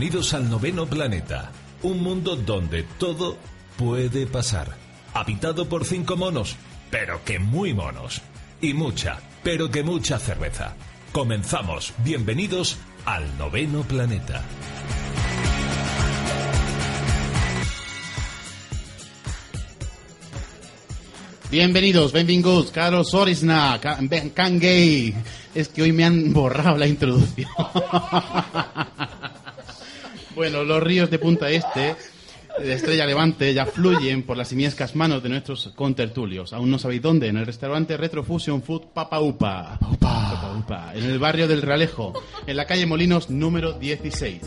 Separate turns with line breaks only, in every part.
Bienvenidos al noveno planeta, un mundo donde todo puede pasar. Habitado por cinco monos, pero que muy monos. Y mucha, pero que mucha cerveza. Comenzamos. Bienvenidos al noveno planeta.
Bienvenidos, benvinguts, caros Orisna, Can Can Gay. Es que hoy me han borrado la introducción. bueno, los ríos de Punta Este, de Estrella Levante, ya fluyen por las simiescas manos de nuestros contertulios. Aún no sabéis dónde, en el restaurante Retrofusion Food Papa Upa. Papa Upa. En el barrio del Realejo, en la calle Molinos número 16.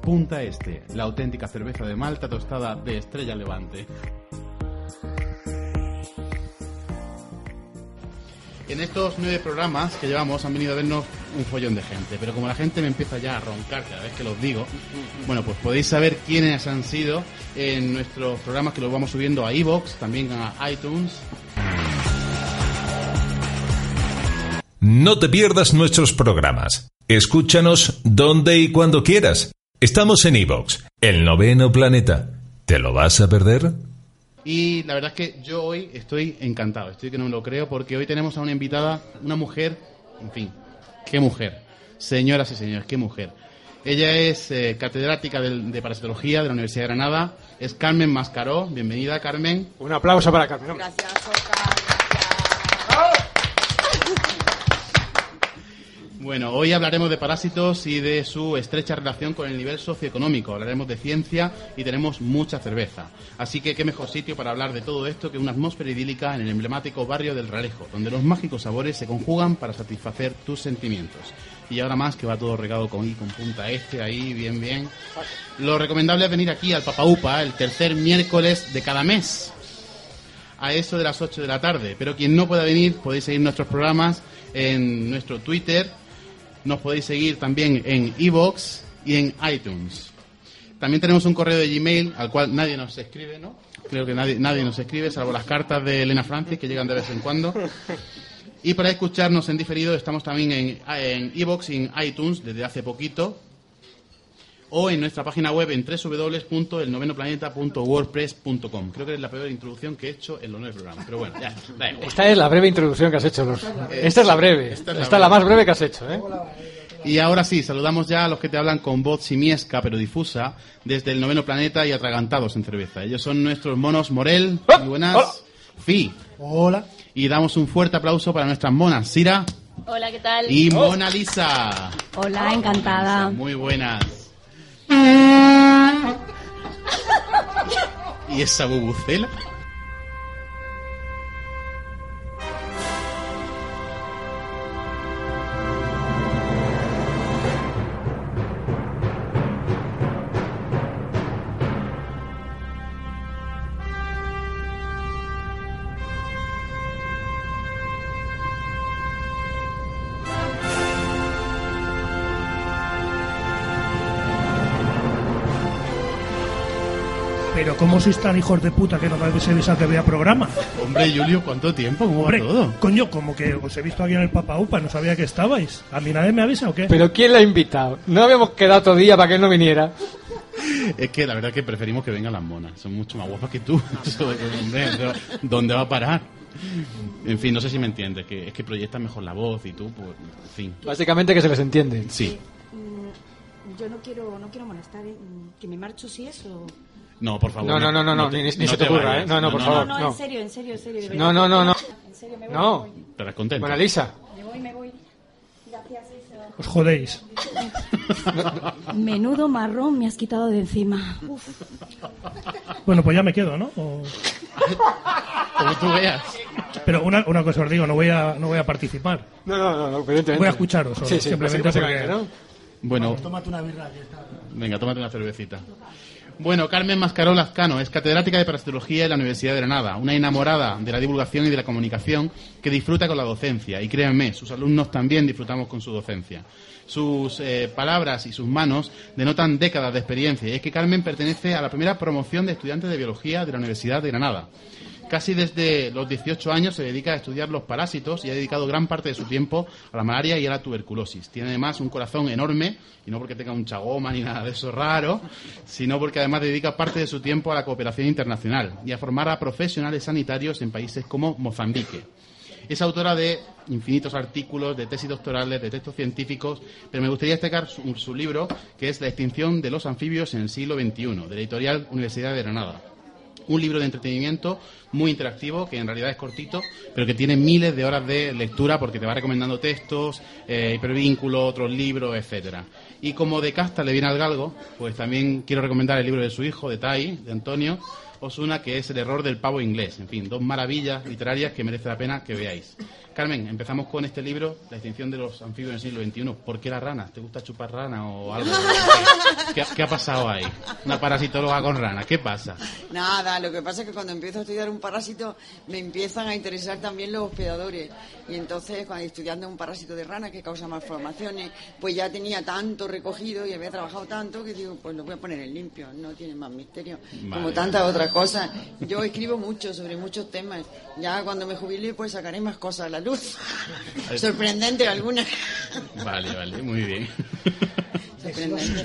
Punta Este, la auténtica cerveza de Malta tostada de Estrella Levante. En estos nueve programas que llevamos han venido a vernos un follón de gente, pero como la gente me empieza ya a roncar cada vez que los digo, bueno, pues podéis saber quiénes han sido en nuestros programas que los vamos subiendo a iVoox, también a iTunes.
No te pierdas nuestros programas. Escúchanos donde y cuando quieras. Estamos en iVoox, el noveno planeta. ¿Te lo vas a perder?
Y la verdad es que yo hoy estoy encantado, estoy que no me lo creo, porque hoy tenemos a una invitada, una mujer, en fin, qué mujer. Señoras y señores, qué mujer. Ella es eh, catedrática de, de parasitología de la Universidad de Granada, es Carmen Mascaró. Bienvenida, Carmen.
Un aplauso para Carmen.
Gracias, Oscar.
Bueno, hoy hablaremos de parásitos y de su estrecha relación con el nivel socioeconómico. Hablaremos de ciencia y tenemos mucha cerveza. Así que qué mejor sitio para hablar de todo esto que una atmósfera idílica en el emblemático barrio del Realejo, donde los mágicos sabores se conjugan para satisfacer tus sentimientos. Y ahora más que va todo regado con, con punta este, ahí, bien, bien. Lo recomendable es venir aquí al Papaupa el tercer miércoles de cada mes a eso de las 8 de la tarde. Pero quien no pueda venir, podéis seguir nuestros programas en nuestro Twitter, nos podéis seguir también en iVoox y en iTunes. También tenemos un correo de Gmail al cual nadie nos escribe, ¿no? Creo que nadie, nadie nos escribe, salvo las cartas de Elena Francis que llegan de vez en cuando. Y para escucharnos en diferido estamos también en iVoox y en iTunes desde hace poquito. O en nuestra página web en www.elnovenoplaneta.wordpress.com. Creo que es la peor introducción que he hecho en los nueve programas. Pero bueno, ya.
Esta es la breve introducción que has hecho. Los... Esta es la breve.
Esta es la breve.
más breve que has hecho. ¿eh?
Y ahora sí, saludamos ya a los que te hablan con voz simiesca pero difusa desde el noveno planeta y atragantados en cerveza. Ellos son nuestros monos Morel, muy buenas,
Hola.
Fi. Hola. Y damos un fuerte aplauso para nuestras monas Sira
Hola, ¿qué tal?
y Mona Lisa.
Hola, encantada.
Muy buenas. ¿Y esa bubucela?
¿Cómo sois tan hijos de puta que no me habéis avisado que había programa?
Hombre, Julio, ¿cuánto tiempo? ¿Cómo
Hombre,
va todo?
coño, como que os he visto aquí en el Papa Upa, no sabía que estabais. ¿A mí nadie me avisa o qué?
Pero ¿quién la ha invitado? No habíamos quedado otro día para que él no viniera.
Es que la verdad que preferimos que vengan las monas. Son mucho más guapas que tú. Eso hombre, ¿Dónde va a parar? En fin, no sé si me entiendes. Que es que proyectas mejor la voz y tú, pues, en fin.
Básicamente que se les entiende.
Sí.
Mm, Yo no quiero, no quiero molestar, ¿eh? Mm, que me marcho si es o...
No, por favor.
No, no, no, no, no,
te-
ni, ni
no
se te ocurra,
vayas.
¿eh? No, no, por favor,
No,
no.
en serio, en serio, en serio.
No, no, no, no.
En serio, me voy.
No.
Estarás contento.
Bueno, Lisa.
Me voy, me voy. Gracias, Isa.
Os jodéis.
Menudo marrón me has quitado de encima. Uf.
Bueno, pues ya me quedo, ¿no? O-
Como tú veas.
Pero una, una cosa os digo, no voy a, no voy a participar.
No, no, no, no, evidentemente.
Voy a escucharos solo,
Sí, sí,
simplemente
básicamente,
porque-
¿no?
Bueno,
Tómate una birra
venga, tómate una cervecita. Bueno, Carmen Mascaró Lazcano es catedrática de parasitología en la Universidad de Granada, una enamorada de la divulgación y de la comunicación que disfruta con la docencia. Y créanme, sus alumnos también disfrutamos con su docencia. Sus eh, palabras y sus manos denotan décadas de experiencia. Y es que Carmen pertenece a la primera promoción de estudiantes de biología de la Universidad de Granada. Casi desde los 18 años se dedica a estudiar los parásitos y ha dedicado gran parte de su tiempo a la malaria y a la tuberculosis. Tiene además un corazón enorme, y no porque tenga un chagoma ni nada de eso raro, sino porque además dedica parte de su tiempo a la cooperación internacional y a formar a profesionales sanitarios en países como Mozambique. Es autora de infinitos artículos, de tesis doctorales, de textos científicos, pero me gustaría destacar su, libro, que es La extinción de los anfibios en el siglo XXI, de la editorial Universidad de Granada un libro de entretenimiento muy interactivo, que en realidad es cortito, pero que tiene miles de horas de lectura porque te va recomendando textos, eh, hipervínculos, otros libros, etcétera. Y como de casta le viene al galgo, pues también quiero recomendar el libro de su hijo, de Tai, de Antonio Osuna, que es El error del pavo inglés. En fin, dos maravillas literarias que merece la pena que veáis. Carmen, empezamos con este libro, La extinción de los anfibios en el siglo XXI. ¿Por qué las ranas? ¿Te gusta chupar rana o algo? ¿Qué, qué ha pasado ahí? Una parasitóloga con ranas, ¿qué pasa?
Nada, lo que pasa es que cuando empiezo a estudiar un parásito me empiezan a interesar también los hospedadores. Y entonces, cuando estudiando un parásito de rana que causa malformaciones, pues ya tenía tanto recogido y había trabajado tanto que digo, pues lo voy a poner en limpio, no tiene más misterio.
Vale.
Como tantas otras cosas. Yo escribo mucho sobre muchos temas. Ya cuando me jubile, pues sacaré más cosas a la luz. Sorprendente algunas.
Vale, vale, muy bien.
Sorprendente.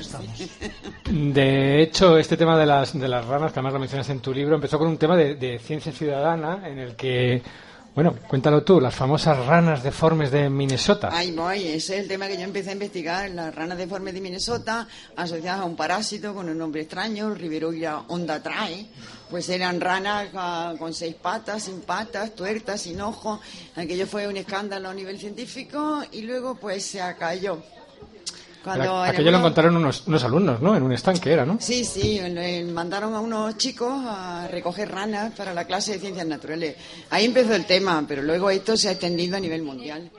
De hecho, este tema de las, de las ranas, que además lo mencionas en tu libro, empezó con un tema de, de ciencia ciudadana en el que, bueno, cuéntalo tú, las famosas ranas deformes de Minnesota.
Ahí voy, ese es el tema que yo empecé a investigar, las ranas deformes de Minnesota, asociadas a un parásito con un nombre extraño, Riveroira ondatrae, pues eran ranas ah, con seis patas, sin patas, tuertas, sin ojos, aquello fue un escándalo a nivel científico y luego pues se acalló. Cuando
Aquello lo encontraron unos, unos alumnos, ¿no? En un estanque era, ¿no?
Sí, sí, le mandaron a unos chicos a recoger ranas para la clase de ciencias naturales. Ahí empezó el tema, pero luego esto se ha extendido a nivel mundial.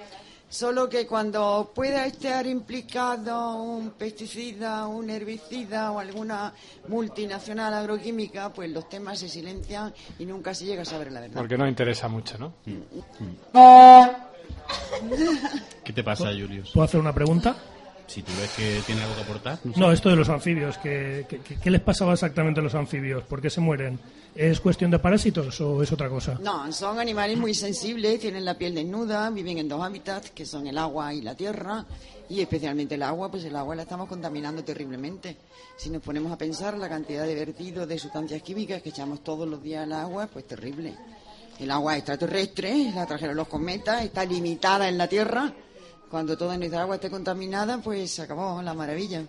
Solo que cuando pueda estar implicado un pesticida, un herbicida o alguna multinacional agroquímica, pues los temas se silencian y nunca se llega a saber la verdad.
Porque no interesa mucho, ¿no?
¿Qué te pasa, Julius?
¿Puedo hacer una pregunta?
Si tú ves que tiene algo que aportar. sé.
No, esto de los anfibios. ¿qué, qué, qué- qué les pasaba exactamente a los anfibios? ¿Por qué se mueren? ¿Es cuestión de parásitos o es otra cosa?
No, son animales muy sensibles, tienen la piel desnuda, viven en dos hábitats, que son el agua y la tierra, y especialmente el agua, pues el agua la estamos contaminando terriblemente. Si nos ponemos a pensar la cantidad de vertidos de sustancias químicas que echamos todos los días al agua, pues terrible. El agua extraterrestre, la trajeron los cometas, está limitada en la Tierra. Cuando toda nuestra agua esté contaminada, pues se acabó la maravilla.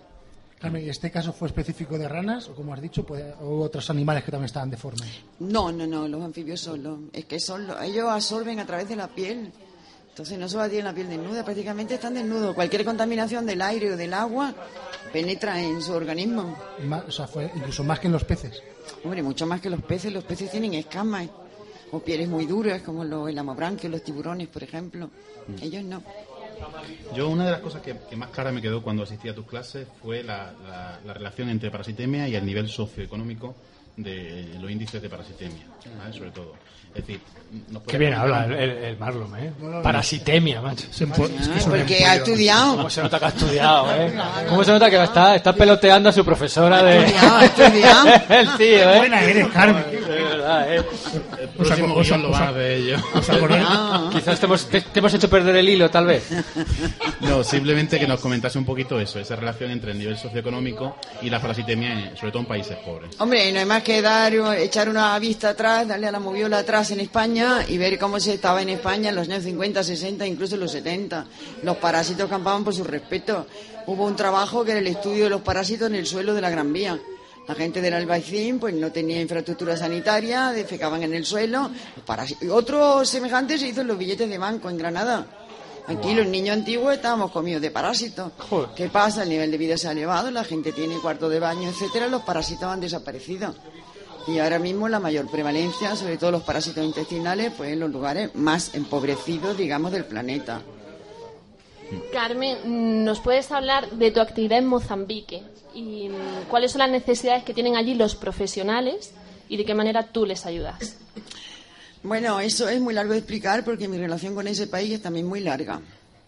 Carmen, ¿y este caso fue específico de ranas o, como has dicho, pues, o otros animales que también estaban deformes?
No, no, no, los anfibios solo. Es que son, lo- ellos absorben a través de la piel. Entonces no solo tienen la piel desnuda, prácticamente están desnudos. Cualquier contaminación del aire o del agua penetra en su organismo.
Más- o sea, fue incluso más que en los peces.
Hombre, mucho más que los peces. Los peces tienen escamas o pieles muy duras, como los elamobranquios, los tiburones, por ejemplo. Ellos no.
Yo una de las cosas que, más clara me quedó cuando asistí a tus clases fue la, la- la relación entre parasitemia y el nivel socioeconómico de los índices de parasitemia, sobre todo. Es decir, nos
Qué bien habla el, el, Marlon, ¿eh? Parasitemia, macho.
Empo- es que
Ah,
son
porque ha
empollos.
estudiado.
¿Cómo se nota que ha estudiado, eh? ¿Cómo se nota que está, está peloteando a su profesora de...
estudiado, ha estudiado.
el tío, ¿eh?
Buena eres, Carmen.
De verdad, ¿eh?
El próximo
os
guion lo
aco-
van a ver ellos.
Ah.
Quizás te hemos, te, te hemos hecho perder el hilo, tal vez.
No, simplemente que nos comentase un poquito eso, esa relación entre el nivel socioeconómico y la parasitemia, en- sobre todo en países pobres.
Hombre, no hay más que dar, echar una vista atrás, darle a la moviola atrás en España y ver cómo se estaba en España en los años 50, 60, incluso en los 70. Los parásitos campaban por su respeto. Hubo un trabajo que era el estudio de los parásitos en el suelo de la Gran Vía. La gente del Albaicín pues no tenía infraestructura sanitaria, defecaban en el suelo. Y Otro semejante se hizo en los billetes de banco en Granada. Aquí los niños antiguos estábamos comidos de parásitos.
Joder.
¿Qué pasa? El nivel de vida se ha elevado, la gente tiene cuarto de baño, etcétera, los parásitos han desaparecido. Y ahora mismo la mayor prevalencia, sobre todo los parásitos intestinales, pues en los lugares más empobrecidos, digamos, del planeta.
Carmen, ¿nos puedes hablar de tu actividad en Mozambique? ¿Y mm, cuáles son las necesidades que tienen allí los profesionales y de qué manera tú les ayudas?
Bueno, eso es muy largo de explicar porque mi relación con ese país es también muy larga.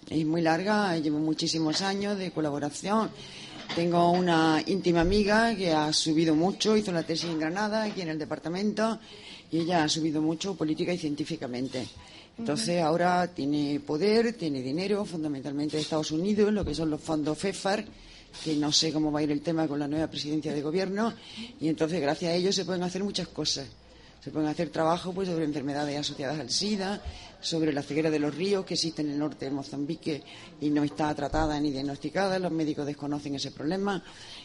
Es muy larga, llevo muchísimos años de colaboración. Tengo una íntima amiga que ha subido mucho, hizo la tesis en Granada, aquí en el departamento, y ella ha subido mucho política y científicamente. Entonces ahora tiene poder, tiene dinero, fundamentalmente de Estados Unidos, lo que son los fondos FEFAR, que no sé cómo va a ir el tema con la nueva presidencia de gobierno, y entonces gracias a ellos se pueden hacer muchas cosas. Se pueden hacer trabajos pues, sobre enfermedades asociadas al SIDA, sobre la ceguera de los ríos que existe en el norte de Mozambique y no está tratada ni diagnosticada. Los médicos desconocen ese problema.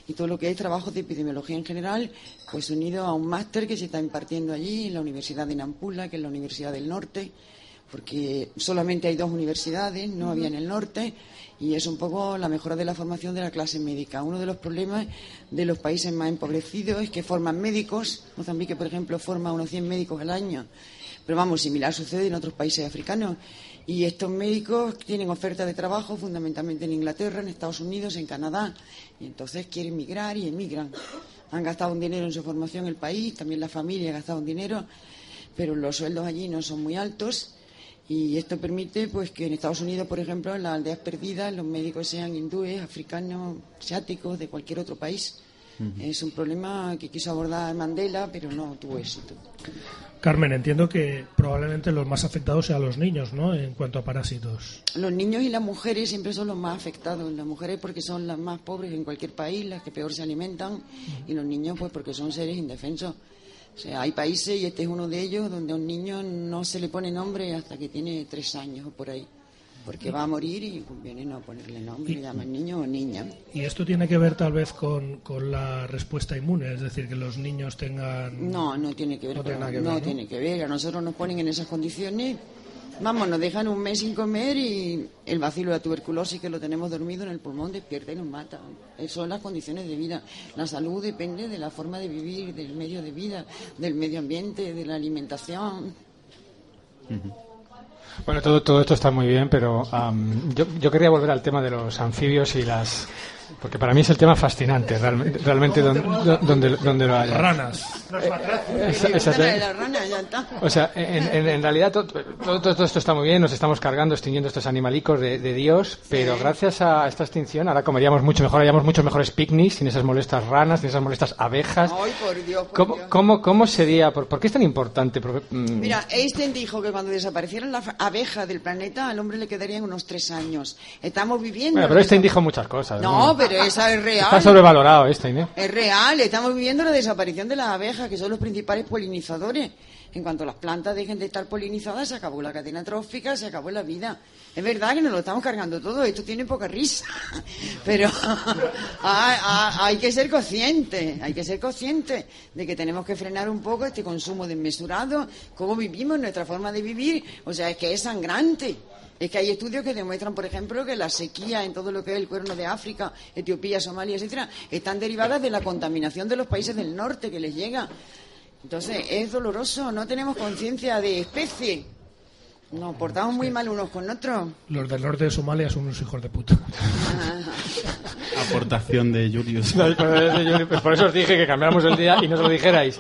Y todo lo que es trabajo de epidemiología en general, pues unido a un máster que se está impartiendo allí en la Universidad de Nampula, que es la Universidad del Norte, porque solamente hay dos universidades, no había en el norte, y es un poco la mejora de la formación de la clase médica. Uno de los problemas de los países más empobrecidos es que forman médicos. Mozambique, por ejemplo, forma unos 100 médicos al año. Pero vamos, similar sucede en otros países africanos. Y estos médicos tienen oferta de trabajo fundamentalmente en Inglaterra, en Estados Unidos, en Canadá. Y entonces quieren migrar y emigran. Han gastado un dinero en su formación el país, también la familia ha gastado un dinero, pero los sueldos allí no son muy altos. Y esto permite pues que en Estados Unidos, por ejemplo, en las aldeas perdidas, los médicos sean hindúes, africanos, asiáticos, de cualquier otro país. Es un problema que quiso abordar Mandela, pero no tuvo éxito.
Carmen, entiendo que probablemente los más afectados sean los niños, ¿no? En cuanto a parásitos.
Los niños y las mujeres siempre son los más afectados. Las mujeres porque son las más pobres en cualquier país, las que peor se alimentan, y los niños pues porque son seres indefensos. O sea, hay países, y este es uno de ellos, donde a un niño no se le pone nombre hasta que tiene tres años o por ahí. Porque va a morir y conviene no ponerle nombre, le llaman niño o niña.
Y esto tiene que ver tal vez con, con la respuesta inmune, es decir, que los niños tengan...
No, no tiene que ver
No
con
tiene nada que
no
ver, ¿no?
tiene que ver. A nosotros nos ponen en esas condiciones. Vamos, nos dejan un mes sin comer y el vacilo de la tuberculosis que lo tenemos dormido en el pulmón despierta y nos mata. Son las condiciones de vida. La salud depende de la forma de vivir, del medio de vida, del medio ambiente, de la alimentación.
Bueno, todo, todo esto está muy bien, pero am, yo, yo quería volver al tema de los anfibios y las... Porque para mí es el tema fascinante, realmente, realmente donde, donde, donde lo haya.
Ranas.
Esa- esa-
Esta es está.
O sea, en, en- en realidad todo, todo, todo esto está muy bien, nos estamos cargando, extinguiendo estos animalicos de, de Dios, pero gracias a esta extinción ahora comeríamos mucho mejor, haríamos muchos mejores picnics sin esas molestas ranas, sin esas molestas abejas.
Ay, por Dios, por
¿Cómo,
Dios.
cómo, cómo sería? ¿Por, por qué es tan importante? Porque, mm,
Mira, Einstein dijo que cuando desaparecieran las abejas del planeta, al hombre le quedarían unos tres años. Estamos viviendo...
bueno, pero Einstein dijo muchas cosas.
No, pero esa es real.
Está sobrevalorado Einstein, ¿eh?
Es real, estamos viviendo la desaparición de las abejas, que son los principales polinizadores. En cuanto las plantas dejen de estar polinizadas, se acabó la cadena trófica, se acabó la vida. Es verdad que nos lo estamos cargando todo, esto tiene poca risa, pero hay, que ser consciente, hay que ser consciente de que tenemos que frenar un poco este consumo desmesurado, cómo vivimos, nuestra forma de vivir, o sea, es que es sangrante. Es que hay estudios que demuestran, por ejemplo, que la sequía en todo lo que es el cuerno de África, Etiopía, Somalia, etcétera, están derivadas de la contaminación de los países del norte que les llega. Entonces, es doloroso, no tenemos conciencia de especie. Nos portamos muy mal unos con otros.
Los del norte de Somalia son unos hijos de puta.
Aportación de Julius.
No, por eso yo- por eso os dije que cambiáramos el día y no se lo dijerais.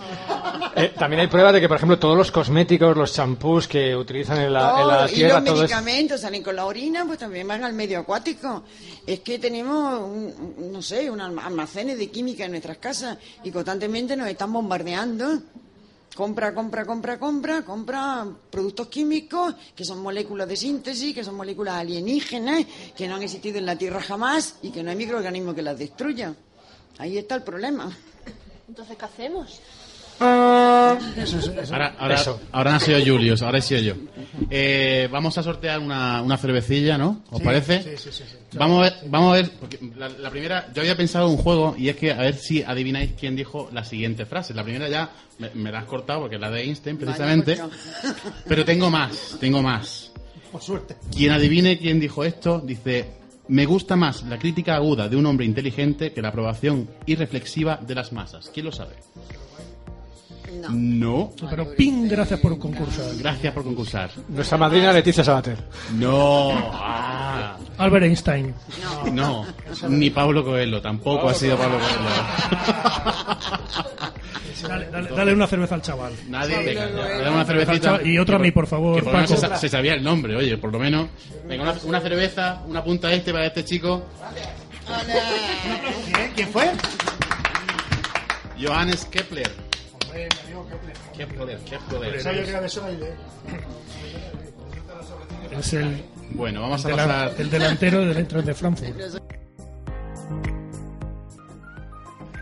Eh, también hay pruebas de que, por ejemplo, todos los cosméticos, los champús que utilizan en la, en la
Todo, y
tierra,
los
todo es...
medicamentos salen con la orina, pues también van al medio acuático. Es que tenemos, un- no sé, un alma- almacenes de química en nuestras casas y constantemente nos están bombardeando. Compra, compra, compra, compra, compra productos químicos que son moléculas de síntesis, que son moléculas alienígenas, que no han existido en la Tierra jamás y que no hay microorganismo que las destruya. Ahí está el problema.
Entonces, ¿qué hacemos?
Eso, eso, eso.
Ahora, ahora,
Eso.
ahora no soy yo, Julius, ahora he sido yo. Eh, vamos a sortear una, una cervecilla, ¿no? ¿Os
Sí,
parece?
sí, sí, sí, sí.
Vamos a ver, vamos a ver porque la, la primera, yo había pensado un juego y es que a ver si adivináis quién dijo la siguiente frase. La primera ya me, me la has cortado porque es la de Einstein, precisamente.
Vaya,
Pero tengo más, tengo más.
Por suerte.
Quien adivine quién dijo esto, dice, me gusta más la crítica aguda de un hombre inteligente que la aprobación irreflexiva de las masas. ¿Quién lo sabe?
No.
No.
Pero pin, gracias por concursar.
Gracias por concursar.
Nuestra madrina Leticia Sabater.
No. Ah.
Albert Einstein.
No. Ni Pablo Coelho, tampoco ha sido Pablo Coelho.
Dale, dale- dale una cerveza al chaval.
Nadie, venga,
Coelho.
dale una cervecita.
Y otra a mí, por favor,
Que por
Paco.
se, sa- se sabía el nombre, oye, por lo menos. Venga, una, una cerveza, una punta este para este chico.
¿Quién? ¿Quién fue?
Johannes Kepler.
Que era de Soleil.
Es el,
Bueno, vamos a pasar.
el delantero del Eintracht de Frankfurt.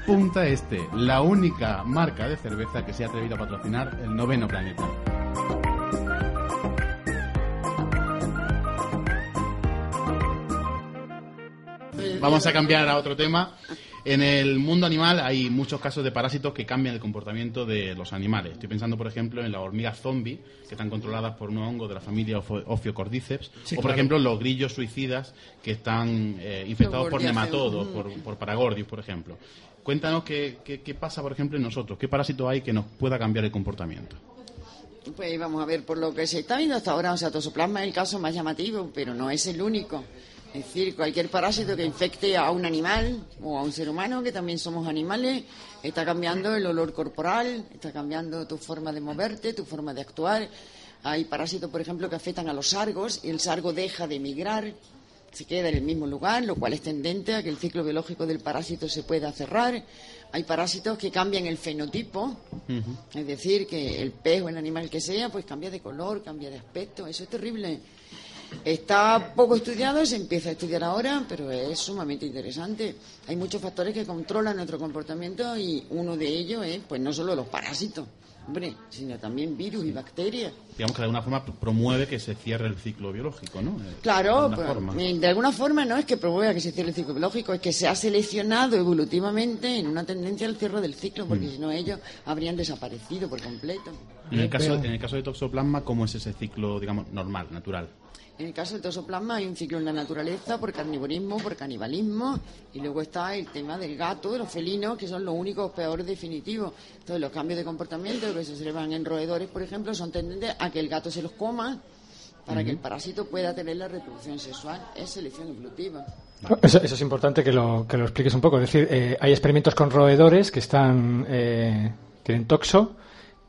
Punta Este, la única marca de cerveza que se ha atrevido a patrocinar el noveno planeta. Vamos a cambiar a otro tema. En el mundo animal hay muchos casos de parásitos que cambian el comportamiento de los animales. Estoy pensando, por ejemplo, en las hormigas zombie, que están controladas por un hongo de la familia Ophiocordyceps,
Sí,
o, por
claro.
ejemplo, los grillos suicidas que están eh, infectados por nematodos, por, por paragordios, por ejemplo. Cuéntanos qué, qué- qué pasa, por ejemplo, en nosotros. ¿Qué parásito hay que nos pueda cambiar el comportamiento?
Pues vamos a ver, por lo que se está viendo hasta ahora, o sea, tosoplasma es el caso más llamativo, pero no es el único. Es decir, cualquier parásito que infecte a un animal o a un ser humano, que también somos animales, está cambiando el olor corporal, está cambiando tu forma de moverte, tu forma de actuar. Hay parásitos, por ejemplo, que afectan a los sargos y el sargo deja de migrar, se queda en el mismo lugar, lo cual es tendente a que el ciclo biológico del parásito se pueda cerrar. Hay parásitos que cambian el fenotipo, es decir, que el pez o el animal que sea, pues cambia de color, cambia de aspecto. Eso es terrible. Está poco estudiado, se empieza a estudiar ahora, pero es sumamente interesante. Hay muchos factores que controlan nuestro comportamiento y uno de ellos es, pues no solo los parásitos, hombre, sino también virus y bacterias.
Digamos que de alguna forma promueve que se cierre el ciclo biológico, ¿no? Eh, de
Claro,
alguna
pues,
forma.
de alguna forma no es que promueva que se cierre el ciclo biológico, es que se ha seleccionado evolutivamente en una tendencia al cierre del ciclo, porque si no ellos habrían desaparecido por completo.
En el, caso, en el caso de toxoplasma, ¿cómo es ese ciclo, digamos, normal, natural?
En el caso del tosoplasma hay un ciclo en la naturaleza por carnivorismo, por canibalismo, y luego está el tema del gato, de los felinos, que son los únicos peores definitivos. Entonces, los cambios de comportamiento que se observan en roedores, por ejemplo, son tendentes a que el gato se los coma para que el parásito pueda tener la reproducción sexual. Es selección evolutiva.
Eso, eso es importante que lo, que lo expliques un poco. Es decir, eh, hay experimentos con roedores que están eh, tienen toxo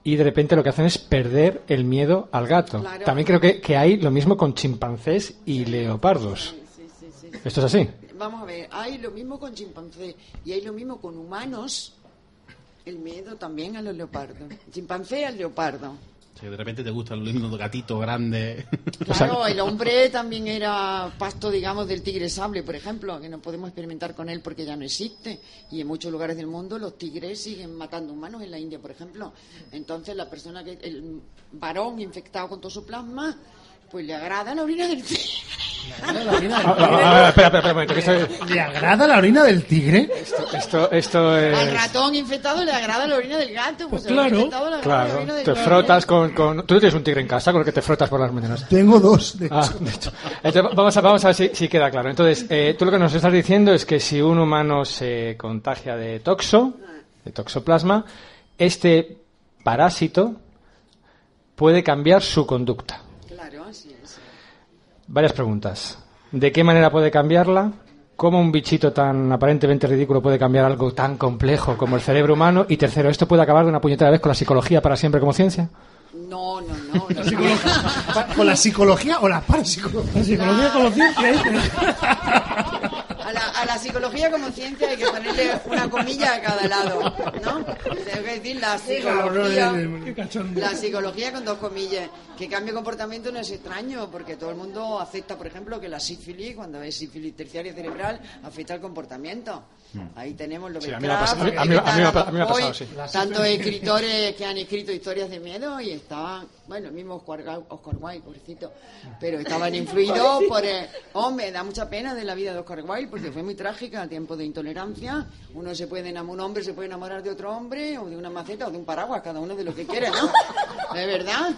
y de repente lo que hacen es perder el miedo al gato.
Claro.
También creo que, que hay lo mismo con chimpancés y leopardos.
Sí, sí, sí.
¿Esto es así?
Vamos a ver, hay lo mismo con chimpancé y hay lo mismo con humanos. El miedo también a los leopardos. Chimpancé al leopardo.
O sea, que de repente te gusta el lindo gatito grande.
Claro, el hombre también era pasto, digamos, del tigre sable, por ejemplo, que no podemos experimentar con él porque ya no existe. Y en muchos lugares del mundo los tigres siguen matando humanos, en la India, por ejemplo. Entonces, la persona que, el varón infectado con tosoplasma, pues le agrada la orina del tigre.
Ah, ah, ah, espera, espera, espera que esto,
¿Le agrada la orina del tigre?
esto, esto
Al
es...
ratón infectado le agrada la orina del gato, pues,
Pues
al
claro,
infectado le agrada la
Claro,
orina del
te
gato.
frotas con, con... Tú no tienes un tigre en casa con el que te frotas por las mañanas.
Tengo dos, de hecho.
Ah, de hecho. Entonces, vamos a, vamos a ver si, si queda claro. Entonces, eh, tú lo que nos estás diciendo es que si un humano se contagia de toxo, de toxoplasma, este parásito puede cambiar su conducta.
Claro, así es.
Varias preguntas. ¿De qué manera puede cambiarla? ¿Cómo un bichito tan aparentemente ridículo puede cambiar algo tan complejo como el cerebro humano? Y tercero, ¿esto puede acabar de una puñetera vez con la psicología para siempre como ciencia?
No, no, no. no.
¿Con la psicología o la parapsicología?
La psicología con los.
A la, a la psicología como ciencia hay que ponerle una comilla a cada lado, ¿no? Tengo que decir la psicología, la psicología con dos comillas. Que cambio de comportamiento no es extraño, porque todo el mundo acepta, por ejemplo, que la sífilis, cuando es sífilis terciaria cerebral, afecta al comportamiento. Ahí tenemos lo que. Tantos escritores que han escrito historias de miedo y estaban, bueno, el mismo Oscar, Oscar Wilde, pobrecito, pero estaban influidos por... el- hombre, da mucha pena de la vida de Oscar Wilde porque fue muy trágica a tiempo de intolerancia. Uno se puede enamorar, un hombre se puede enamorar de otro hombre o de una maceta o de un paraguas, cada uno de lo que quiere, ¿no? ¿De verdad?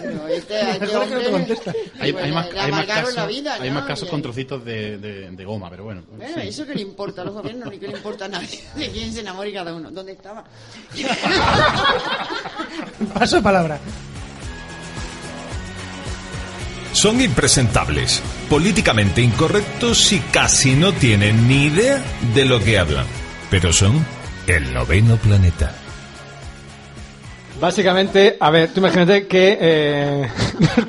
Pero este, este hombre.
Hay,
pues,
hay más,
le
hay más
amargaron
casos,
la vida,
hay
¿no?
más casos
Y-
con trocitos de, de- de goma, pero bueno.
Bueno,
sí.
eso que le importa a los gobiernos ni que le importa a nadie. De quién se enamore cada uno. ¿Dónde estaba?
Paso de palabra.
Son impresentables, políticamente incorrectos y casi no tienen ni idea de lo que hablan. Pero son el noveno planeta.
Básicamente, a ver, tú imagínate que eh,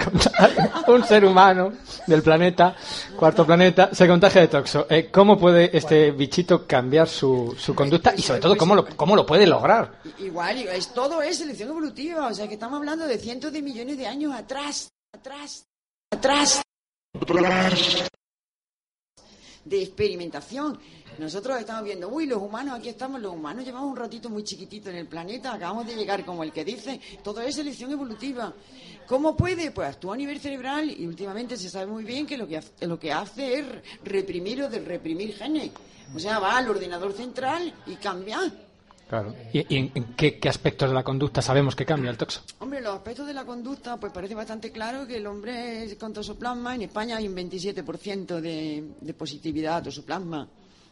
un ser humano del planeta, cuarto planeta, se contagia de toxo. Eh, ¿Cómo puede este bichito cambiar su, su conducta y sobre todo cómo lo, cómo lo puede lograr?
Igual, es, todo es selección evolutiva. O sea, que estamos hablando de cientos de millones de años atrás. Atrás. Atrás. De experimentación. Nosotros estamos viendo, uy, los humanos, aquí estamos, los humanos llevamos un ratito muy chiquitito en el planeta, acabamos de llegar como el que dice, todo es selección evolutiva. ¿Cómo puede? Pues actúa a nivel cerebral y últimamente se sabe muy bien que lo que hace, lo que hace es reprimir o de reprimir genes. O sea, va al ordenador central y cambia.
Claro. ¿Y, y en, en qué, qué aspectos de la conducta sabemos que cambia el toxo?
Hombre, los aspectos de la conducta, pues parece bastante claro que el hombre es con tosoplasma. En España hay un 27% de, de positividad a tosoplasma.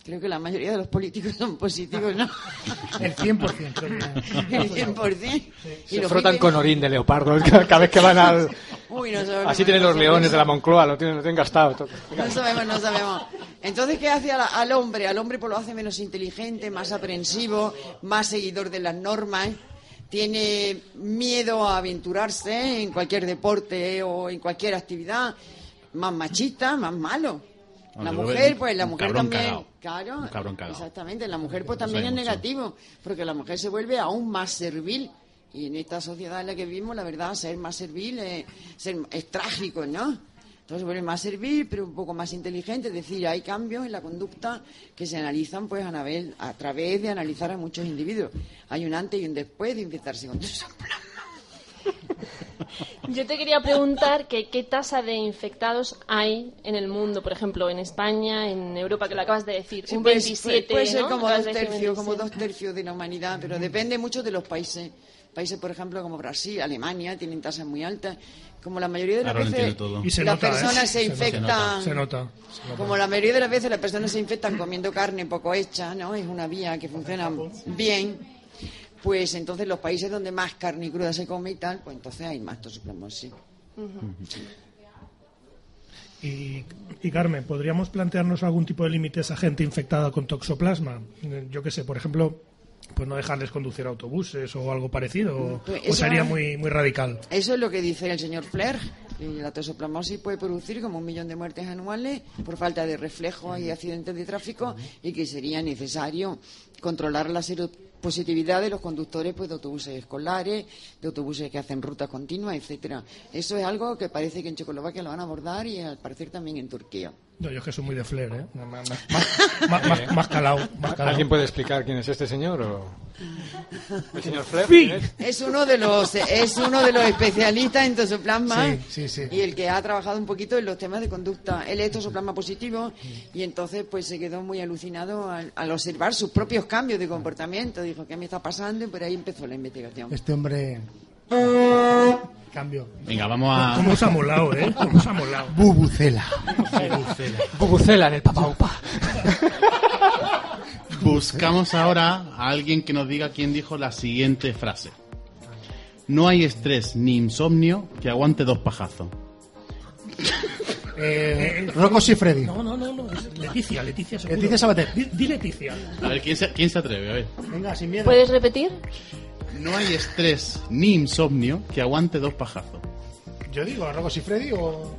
Creo que la mayoría de los políticos son positivos, ¿no?
El 100%. creo que-
El 100%.
Se
los
frotan
frikis-
con orín de leopardo cada vez que van al...
Uy, no sabemos
Así tienen los leones de la. Moncloa, lo tienen, lo tienen gastado. todo.
No sabemos, no sabemos. Entonces, ¿qué hace la- al hombre? Al hombre pues lo hace menos inteligente, más aprensivo, más seguidor de las normas. Tiene miedo a aventurarse en cualquier deporte o en cualquier actividad. Más machista, más malo. La
Hombre,
mujer, pues la mujer también.
cagao.
Claro,
Un cabrón cagao.
exactamente. La mujer, pues también es
mucho.
negativo, porque la mujer se vuelve aún más servil. Y en esta sociedad en la que vivimos, la verdad, ser más servil es, ser- es trágico, ¿no? Entonces se vuelve más servil, pero un poco más inteligente. Es decir, hay cambios en la conducta que se analizan pues a, navel- a través de analizar a muchos individuos. Hay un antes y un después de infectarse con.
Yo te quería preguntar que qué tasa de infectados hay en el mundo, por ejemplo, en España, en Europa, que lo acabas de decir,
Sí,
un
puede-
27,
puede ser
¿no?
como dos tercios, como
27.
dos tercios de la humanidad, pero depende mucho de los países. Países, por ejemplo, como Brasil, Alemania, tienen tasas muy altas. Como la mayoría de las veces.
Y se
las
nota, ¿eh?
personas se
Se nota.
infectan.
Se nota.
Como la mayoría de las veces las personas se infectan comiendo carne poco hecha, ¿no? Es una vía que funciona bien. Pues entonces los países donde más carne cruda se come y tal, pues entonces hay más tosoplasmosis.
Y, y, Carmen, ¿podríamos plantearnos algún tipo de límites a gente infectada con toxoplasma? Yo qué sé, por ejemplo, pues no dejarles conducir autobuses o algo parecido, o,
Pues
o sería muy, muy radical.
Eso es lo que dice el señor Flair. que La tosoplasmosis puede producir como un millón de muertes anuales por falta de reflejos y accidentes de tráfico y que sería necesario controlar la seropositividad de los conductores pues, de autobuses escolares, de autobuses que hacen rutas continuas, etcétera. Eso es algo que parece que en Checoslovaquia lo van a abordar y al parecer también en Turquía.
No, yo es que soy muy de Flair, ¿eh? Más, más, más- más- más- más calado, más calado.
¿Alguien puede explicar quién es este señor? O... ¿El señor Flair?
Sí.
¿quién es?
Es uno de los es uno de los especialistas en tosoplasma
Sí, sí, sí.
y el que ha trabajado un poquito en los temas de conducta. Él es tosoplasma positivo y entonces pues se quedó muy alucinado al, al observar sus propios cambios de comportamiento. Dijo, ¿qué me está pasando? Y por ahí empezó la investigación.
Este hombre. Cambio.
Venga, vamos a.
¿Cómo se ha molado, eh? ¿Cómo se ha molado?
Bubucela.
Bubucela en el papaupa.
Buscamos ahora a alguien que nos diga quién dijo la siguiente frase. No hay estrés ni insomnio que aguante dos pajazos.
Eh, Rocco Freddy.
No, no, no, no, es Leticia, Leticia seguro.
Leticia Sabater.
Di, di Leticia.
A ver, ¿quién se, quién se atreve? A ver.
Venga, sin miedo.
¿Puedes repetir?
No hay estrés ni insomnio que aguante dos pajazos.
Yo digo, Rocco Freddy o.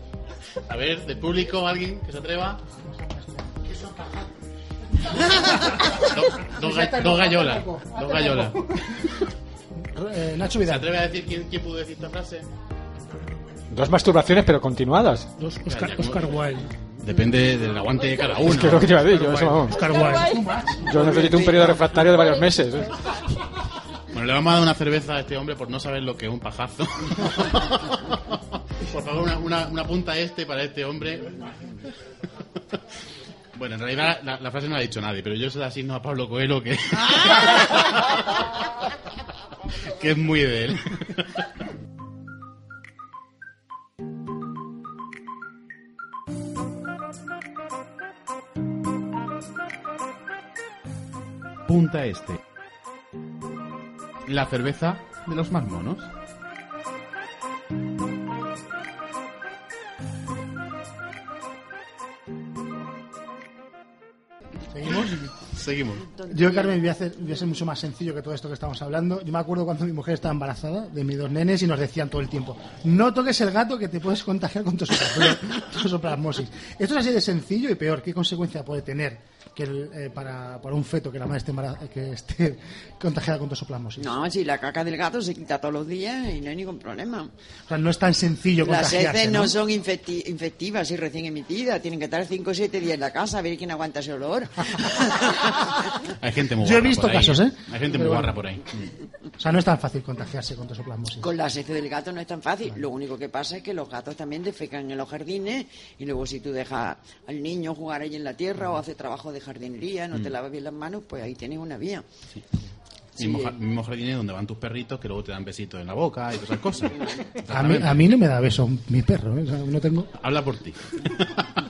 A ver, del público, alguien que se atreva. Dos, dos ga- dos gallolas. Dos gallolas.
Eh, Nacho
¿Se
Vidal.
atreve a decir quién, quién pudo decir esta frase?
Dos masturbaciones, pero continuadas.
Dos Oscar, Oscar Wilde.
Depende del aguante de cada uno.
Es que es lo que te iba a decir. Yo, eso, vamos.
Oscar Wilde.
Yo necesito un periodo refractario de varios meses.
Bueno, le vamos a dar una cerveza a este hombre por no saber lo que es un pajazo. por favor, una, una, una punta este para este hombre. Bueno, en realidad la, la frase no la ha dicho nadie, pero yo se la asigno a Pablo Coelho, que, que es muy de él. Punta Este. La cerveza de los más monos.
¿Seguimos?
Seguimos.
Yo, Carmen, voy a, hacer, voy a ser mucho más sencillo que todo esto que estamos hablando. Yo me acuerdo cuando mi mujer estaba embarazada de mis dos nenes y nos decían todo el tiempo: No toques el gato que te puedes contagiar con tosopla- tosoplasmosis. Esto es así de sencillo y peor. ¿Qué consecuencia puede tener que el, eh, para, para un feto que la madre esté, que esté contagiada con tosoplasmosis?
No, si la caca del gato se quita todos los días y no hay ningún problema.
O sea, no es tan sencillo
Las
contagiarse.
heces no,
¿no?
son infecti- infectivas y recién emitidas. Tienen que estar 5 o 7 días en la casa a ver quién aguanta ese olor.
Hay gente muy
Yo he visto
ahí,
casos, ¿eh?
Hay gente muy
Pero
guarra
bueno.
por ahí.
O sea, no es tan fácil contagiarse con tosoplasmosis.
Con las heces del gato no es tan fácil. Lo único que pasa es que los gatos también defecan en los jardines y luego si tú dejas al niño jugar ahí en la tierra o hace trabajo de jardinería, no te lavas bien las manos, pues ahí tienes una vía. Sí.
Mismo, ja- mismo jardines donde van tus perritos que luego te dan besitos en la boca y todas esas cosas.
A mí, a mí no me da beso mi perro, ¿eh? O sea, no tengo...
Habla por ti.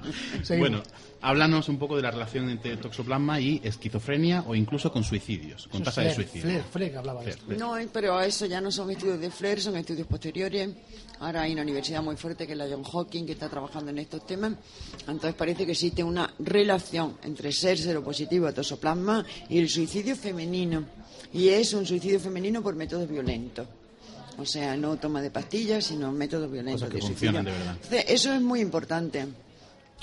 Seguimos.
bueno, háblanos un poco de la relación entre toxoplasma y esquizofrenia o incluso con suicidios, con tasa de suicidio.
Fleck, Fleck hablaba de esto.
No, pero eso ya no son estudios de Flair, son estudios posteriores. Ahora hay una universidad muy fuerte que es la John Hopkins que está trabajando en estos temas. Entonces parece que existe una relación entre ser seropositivo a tosoplasma y el suicidio femenino. Y es un suicidio femenino por métodos violentos. O sea, no toma de pastillas, sino métodos violentos
Cosas que
de suicidio.
funcionan de verdad.
Entonces, eso es muy importante.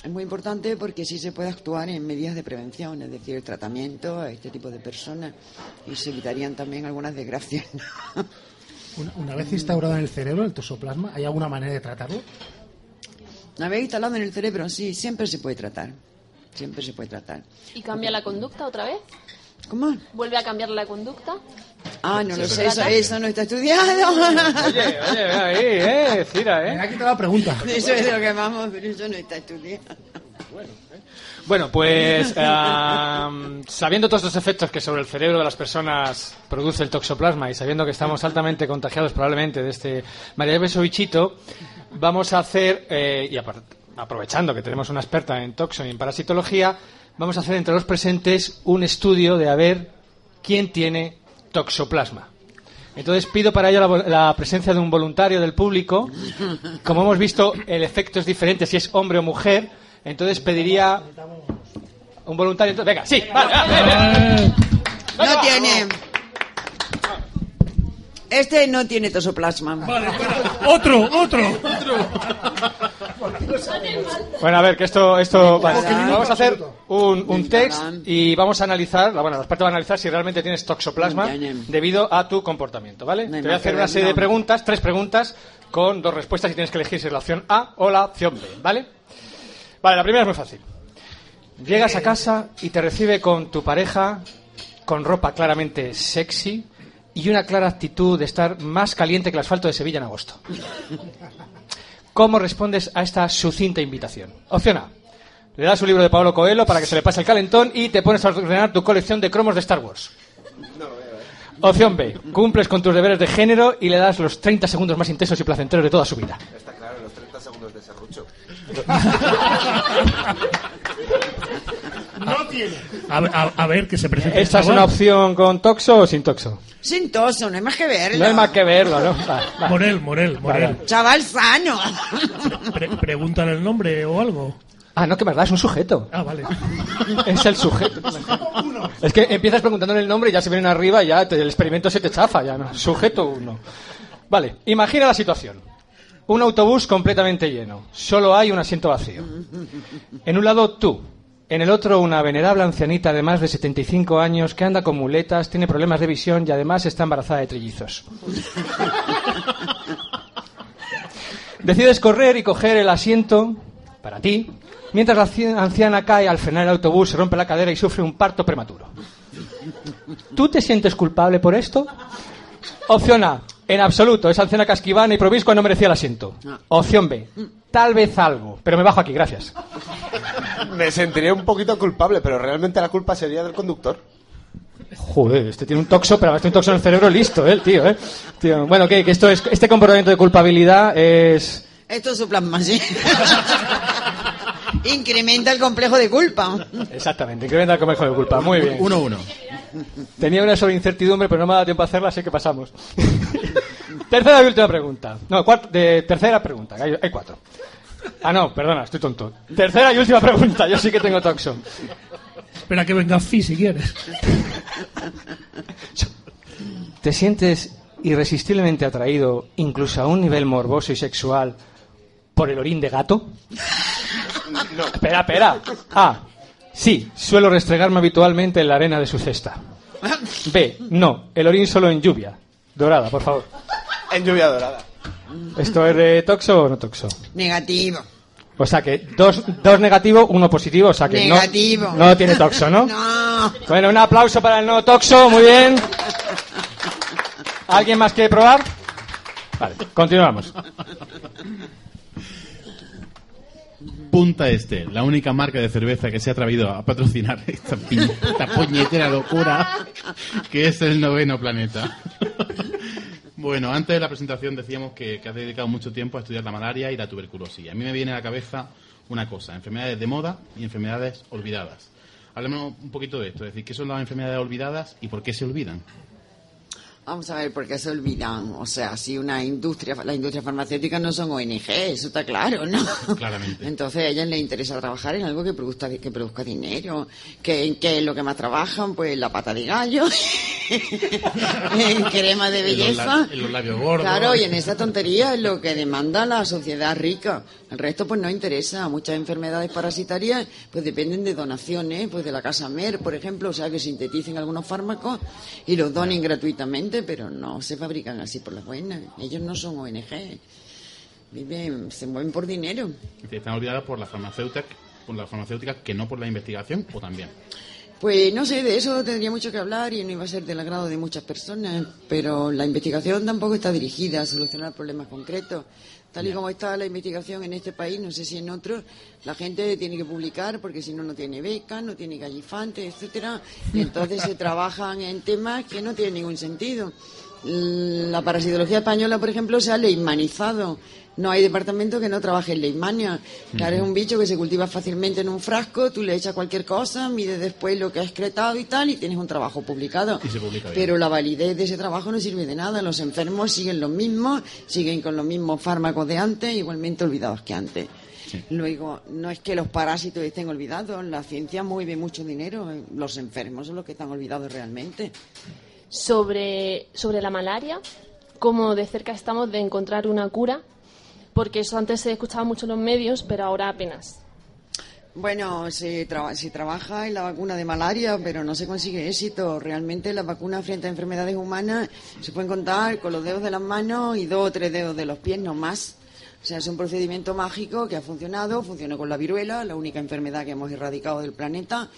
Es muy importante porque sí se puede actuar en medidas de prevención, es decir, el tratamiento a este tipo de personas y se evitarían también algunas desgracias.
Una, una vez instaurado en el cerebro el tosoplasma, ¿hay alguna manera de tratarlo?
Una vez instalado en el cerebro, sí, siempre se puede tratar. Siempre se puede tratar.
¿Y cambia la conducta otra vez?
¿Cómo?
¿Vuelve a cambiar la conducta?
Ah, no lo sé, eso, no está estudiado.
Oye, oye, ve ahí, eh, Cira,
Me
eh.
ha quitado la pregunta.
Eso es de lo que vamos, pero eso no está estudiado.
Bueno, pues sabiendo todos los efectos que sobre el cerebro de las personas produce el toxoplasma y sabiendo que estamos altamente contagiados probablemente de este maravilloso bichito, vamos a hacer, eh, y aprovechando que tenemos una experta en toxo y en parasitología, vamos a hacer entre los presentes un estudio de a ver quién tiene toxoplasma. Entonces pido para ello la, vo- la presencia de un voluntario del público. Como hemos visto, el efecto es diferente si es hombre o mujer. Entonces pediría un voluntario. Entonces, venga, sí, vale, vale, vale.
No tiene. Este no tiene tosoplasma.
Otro, otro.
Bueno, a ver, que esto, esto vale. Vamos a hacer un, un
van.
y vamos a analizar, bueno, la experta va a analizar si realmente tienes toxoplasma debido a tu comportamiento, ¿vale? Te voy a hacer una serie de preguntas, tres preguntas con dos respuestas y tienes que elegir si es la opción A o la opción B, ¿vale? Vale, la primera es muy fácil. Llegas a casa y te recibe con tu pareja con ropa claramente sexy y una clara actitud de estar más caliente que el asfalto de Sevilla en agosto. ¿Cómo respondes a esta sucinta invitación? Opción A. Le das un libro de Pablo Coelho para que se le pase el calentón y te pones a ordenar tu colección de cromos de Star Wars. Opción B. Cumples con tus deberes de género y le das los 30 segundos más intensos y placenteros de toda su vida.
Está claro, los 30 segundos de serrucho.
No tiene. A, ver- a- a ver, que se presente.
¿Esta es una opción con toxo o sin toxo?
Sin toso, no hay más que verlo.
No hay más que verlo, ¿no? Va, va.
Morel, Morel, Morel.
Chaval sano.
Pre- pregúntale el nombre o algo.
Ah, no, que verdad, es un sujeto.
Ah, vale.
Es el sujeto. Es que empiezas preguntándole el nombre y ya se vienen arriba y ya te- el experimento se te chafa. Ya, ¿no? Sujeto uno. Vale, imagina la situación. Un autobús completamente lleno. Solo hay un asiento vacío. En un lado tú, En el otro, una venerable ancianita de más de 75 años que anda con muletas, tiene problemas de visión y además está embarazada de trillizos. Decides correr y coger el asiento para ti, mientras la anciana cae al frenar el autobús, se rompe la cadera y sufre un parto prematuro. ¿Tú te sientes culpable por esto? Opción A, en absoluto, esa anciana casquivana y promiscua no merecía el asiento. Opción B, tal vez algo, pero me bajo aquí, gracias.
Me sentiría un poquito culpable, pero realmente la culpa sería del conductor.
Joder, este tiene un toxo, pero tiene un toxo en el cerebro listo, ¿eh? el tío, ¿eh? Tío, bueno, ¿qué? Que esto es, este comportamiento de culpabilidad es...
Esto es su plasma, sí. Incrementa el complejo de culpa.
Exactamente, incrementa el complejo de culpa. Muy bien.
Uno, uno.
Tenía una sobre incertidumbre, pero no me ha dado tiempo a hacerla, así que pasamos. tercera y última pregunta. No, de, tercera pregunta, hay, hay cuatro. Ah, no, perdona, estoy tonto. Tercera y última pregunta, yo sí que tengo toxo.
Espera que venga Fi si quieres.
¿Te sientes irresistiblemente atraído, incluso a un nivel morboso y sexual, por el orín de gato?
No.
Espera, espera. A. Sí, suelo restregarme habitualmente en la arena de su cesta. B. No, el orín solo en lluvia. Dorada, por favor.
En lluvia dorada.
¿Esto es de toxo o no toxo?
Negativo.
O sea que dos, dos negativo, uno positivo, o sea que no-
Negativo.
no, tiene toxo, ¿no?
No.
Bueno, un aplauso para el no toxo, muy bien. ¿Alguien más quiere probar? Vale, continuamos.
Punta Este, la única marca de cerveza que se ha atrevido a patrocinar esta, esta puñetera locura que es el noveno planeta. Bueno, antes de la presentación decíamos que, que has dedicado mucho tiempo a estudiar la malaria y la tuberculosis. A mí me viene a la cabeza una cosa, enfermedades de moda y enfermedades olvidadas. Hablemos un poquito de esto, es decir, ¿qué son las enfermedades olvidadas y por qué se olvidan?
Vamos a ver por qué se olvidan. O sea, si una industria, la industria farmacéutica no son ONG, eso está claro, ¿no?
Claramente.
Entonces a ellas les interesa trabajar en algo que produzca, que produzca dinero. que ¿En qué es lo que más trabajan? Pues la pata de gallo, en crema de belleza.
en los labios gordos.
Claro, y en esa tontería es lo que demanda la sociedad rica. El resto pues no interesa. Muchas enfermedades parasitarias pues dependen de donaciones, pues de la casa Mer, por ejemplo, o sea que sinteticen algunos fármacos y los donen gratuitamente, pero no se fabrican así por las buenas. Ellos no son ONG. Viven, se mueven por dinero.
Están olvidadas por las farmacéuticas, por las farmacéuticas que no por la investigación o también.
Pues no sé, de eso tendría mucho que hablar y no iba a ser del agrado de muchas personas, pero la investigación tampoco está dirigida a solucionar problemas concretos. Tal y como está la investigación en este país, no sé si en otros, la gente tiene que publicar porque si no, no tiene becas, no tiene gallifantes, etcétera, y entonces se trabajan en temas que no tienen ningún sentido. La parasitología española, por ejemplo, se ha leishmanizado. No hay departamento que no trabaje en leishmania. Claro, es un bicho que se cultiva fácilmente en un frasco, tú le echas cualquier cosa, mides después lo que ha excretado y tal, y tienes un trabajo publicado.
Y se publica bien.
Pero la validez de ese trabajo no sirve de nada. Los enfermos siguen los mismos, siguen con los mismos fármacos de antes, igualmente olvidados que antes. Luego, no es que los parásitos estén olvidados, la ciencia mueve mucho dinero, eh, los enfermos son los que están olvidados realmente.
sobre, sobre la malaria, cómo de cerca estamos de encontrar una cura, porque eso antes se escuchaba mucho en los medios, pero ahora apenas.
Bueno, se, traba- se trabaja en la vacuna de malaria, pero no se consigue éxito. Realmente las vacunas frente a enfermedades humanas se pueden contar con los dedos de las manos y dos o tres dedos de los pies, no más. O sea, es un procedimiento mágico que ha funcionado, funcionó con la viruela, la única enfermedad que hemos erradicado del planeta,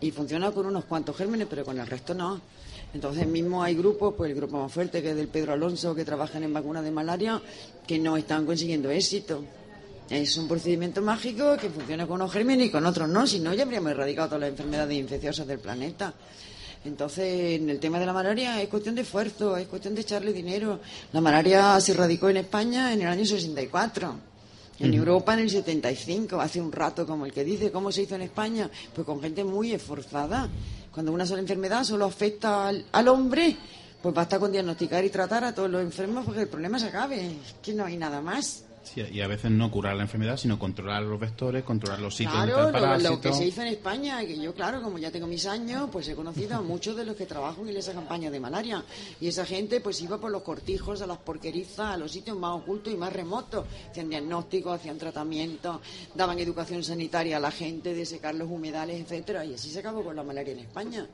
y funciona con unos cuantos gérmenes, pero con el resto no. Entonces mismo hay grupos, pues el grupo más fuerte, que es del Pedro Alonso, que trabajan en vacunas de malaria, que no están consiguiendo éxito. Es un procedimiento mágico que funciona con unos gérmenes y con otros no, si no ya habríamos erradicado todas las enfermedades infecciosas del planeta. Entonces, en el tema de la malaria es cuestión de esfuerzo, es cuestión de echarle dinero. La malaria se erradicó en España en el año 64. En. Europa en el 75, hace un rato, como el que dice, ¿cómo se hizo en España? Pues con gente muy esforzada. Cuando una sola enfermedad solo afecta al, hombre, pues basta con diagnosticar y tratar a todos los enfermos porque el problema se acabe. Es que no hay nada más.
Sí, y a veces no curar la enfermedad, sino controlar los vectores, controlar los sitios
Claro, lo que se hizo en España, que yo, claro, como ya tengo mis años, pues he conocido a muchos de los que trabajan en esa campaña de malaria. Y esa gente, pues iba por los cortijos, a las porquerizas, a los sitios más ocultos y más remotos. Hacían diagnósticos, hacían tratamientos, daban educación sanitaria a la gente de secar los humedales, etcétera Y así se acabó con la malaria en España.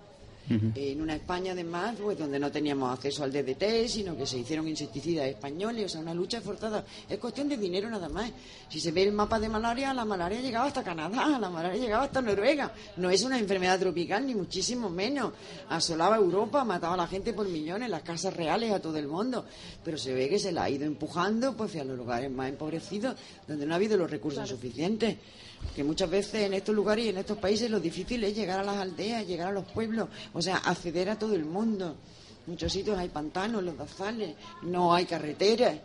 En una España, además, pues donde no teníamos acceso al DDT, sino que se hicieron insecticidas españoles, o sea, una lucha forzada. Es cuestión de dinero nada más. Si se ve el mapa de malaria, la malaria llegaba hasta Canadá, la malaria llegaba hasta Noruega. No es una enfermedad tropical, ni muchísimo menos. Asolaba Europa, mataba a la gente por millones, las casas reales a todo el mundo. Pero se ve que se la ha ido empujando pues, hacia los lugares más empobrecidos, donde no ha habido los recursos suficientes. Que muchas veces en estos lugares y en estos países lo difícil es llegar a las aldeas, llegar a los pueblos, o sea, acceder a todo el mundo. Muchos sitios hay pantanos, los bazales, no hay carreteras.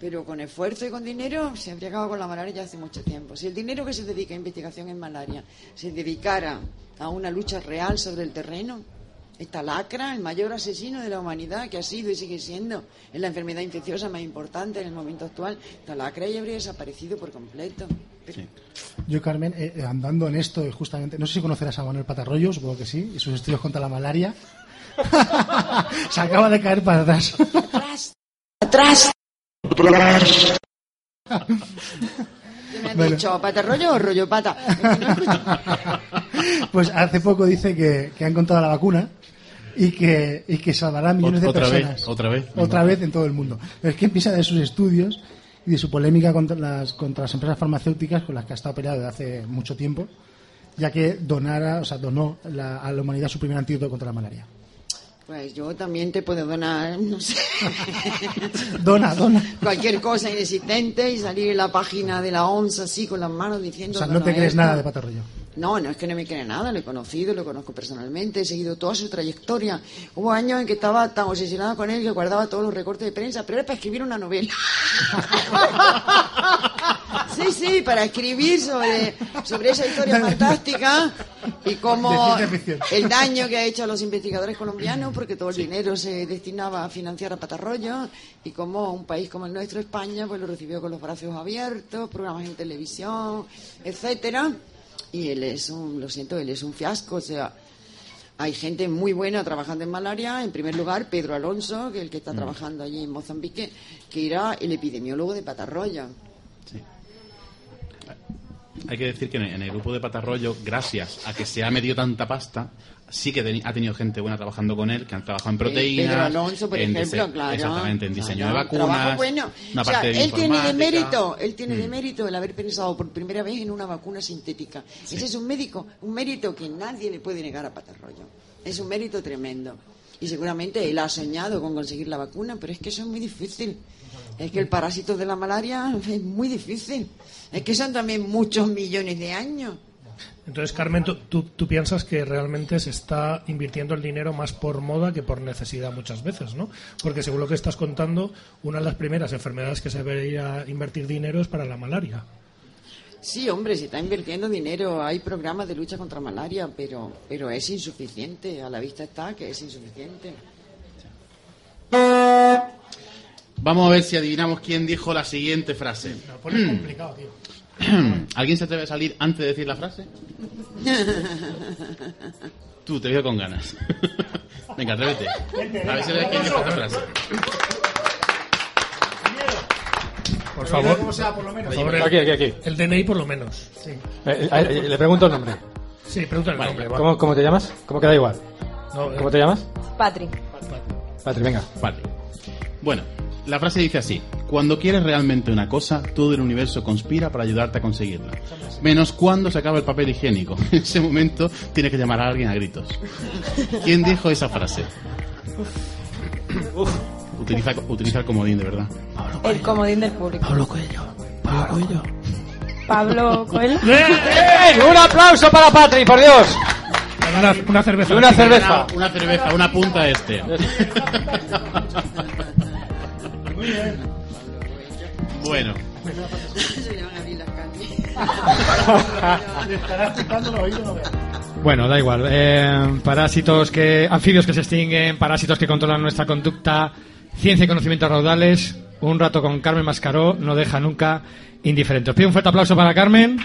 Pero con esfuerzo y con dinero se habría acabado con la malaria ya hace mucho tiempo. Si el dinero que se dedica a investigación en malaria se dedicara a una lucha real sobre el terreno, esta lacra, el mayor asesino de la humanidad que ha sido y sigue siendo, es la enfermedad infecciosa más importante en el momento actual, esta lacra ya habría desaparecido por completo. Pero-
Yo, Carmen, eh, eh, andando en esto, eh, justamente, no sé si conocerás a Manuel Patarroyo, supongo que sí, y sus estudios contra la malaria. Se acaba de caer para atrás.
¡Atrás! ¿Me han
Bueno.
dicho pata rollo o rollo pata?
Pues hace poco dice que, que ha encontrado la vacuna y que, y que salvará a millones de
Otra vez,
personas.
otra vez.
Otra vez en todo el mundo. Pero es que empieza de sus estudios y de su polémica contra las, contra las empresas farmacéuticas con las que ha estado peleado desde hace mucho tiempo, ya que donara, o sea, donó la- a la humanidad su primer antídoto contra la malaria.
Pues yo también te puedo donar, no sé,
Dona, dona.
cualquier cosa inexistente y salir en la página de la OMS así con las manos
O
diciendo...
sea,
que
no te crees
es
nada de Patarroyo.
No, no es que no me cree nada, lo he conocido, lo conozco personalmente, he seguido toda su trayectoria. Hubo años en que estaba tan obsesionada con él que guardaba todos los recortes de prensa, pero era para escribir una novela. Sí, sí, para escribir sobre, sobre esa historia fantástica y cómo el daño que ha hecho a los investigadores colombianos, porque todo el dinero se destinaba a financiar a Patarroyo, y cómo un país como el nuestro, España, pues lo recibió con los brazos abiertos, programas en televisión, etcétera. Y él es un, lo siento, él es un fiasco, o sea, hay gente muy buena trabajando en malaria. En primer lugar, Pedro Alonso, que es el que está trabajando allí en Mozambique, que era el epidemiólogo de Patarroya.
Hay que decir que en el, grupo de Patarroyo, gracias a que se ha medido tanta pasta, sí que ha tenido gente buena trabajando con él, que han trabajado en proteínas.
Pedro Alonso, por
en
ejemplo, claro.
Exactamente, en diseño
Claro,
de vacunas.
Bueno.
Una
O sea,
parte de
él tiene de mérito, él tiene de
Mm.
mérito el haber pensado por primera vez en una vacuna sintética. Ese es un médico, un mérito que nadie le puede negar a Patarroyo. Es un mérito tremendo. Y seguramente él ha soñado con conseguir la vacuna, pero es que eso es muy difícil. Es que el parásito de la malaria es muy difícil. Es que son también muchos millones de años.
Entonces, Carmen, tú, tú, tú piensas que realmente se está invirtiendo el dinero más por moda que por necesidad muchas veces, ¿no? Porque según lo que estás contando, una de las primeras enfermedades que se debería invertir dinero es para la malaria.
Sí, hombre, se está invirtiendo dinero. Hay programas de lucha contra malaria, pero, pero es insuficiente. A la vista está que es insuficiente.
Vamos a ver si adivinamos quién dijo la siguiente frase.
Lo pones complicado, tío.
¿Alguien se atreve a salir antes de decir la frase? Tú, te veo con ganas. Venga, atrévete. A ver si ves quién dijo esta frase.
Por favor.
Como sea, por lo menos.
Por favor, el-
Aquí, aquí, aquí.
El DNI por lo menos.
Sí.
Eh, eh, le pregunto el nombre.
Sí, pregunta el nombre.
¿Cómo, cómo te llamas? ¿Cómo queda igual?
No, eh,
¿Cómo te llamas?
Patrick.
Patrick, venga.
Vale. Bueno, la frase dice así. Cuando quieres realmente una cosa, todo el universo conspira para ayudarte a conseguirla. Menos cuando se acaba el papel higiénico. En ese momento tienes que llamar a alguien a gritos. ¿Quién dijo esa frase? Utiliza, utiliza el comodín, de verdad.
El comodín del público.
Pablo Coelho. Pablo Coelho.
Pablo Coelho.
¡Bien! ¡Un aplauso para Patrick, por Dios!
Una, una cerveza.
Una cerveza.
Una, una cerveza, una punta a este. Bueno,
Se le van a abrir las carnes.
Le estarás picando los oídos, no veas.
Bueno, da igual. Eh, parásitos que. anfibios que se extinguen, parásitos que controlan nuestra conducta, ciencia y conocimientos raudales. Un rato con Carmen Mascaró no deja nunca indiferente. Os pido un fuerte aplauso para Carmen.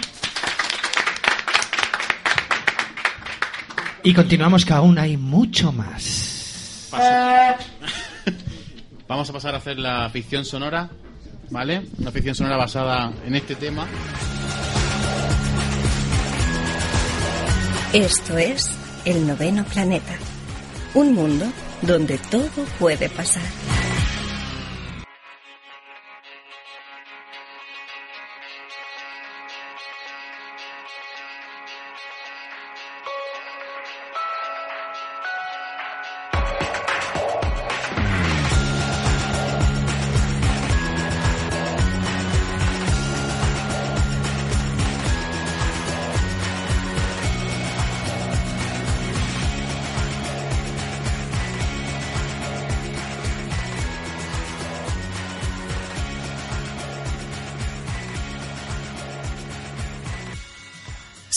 Y continuamos que aún hay mucho más.
Vamos a pasar a hacer la ficción sonora, ¿vale? Una ficción sonora basada en este tema.
Esto es El Noveno Planeta. Un mundo donde todo puede pasar.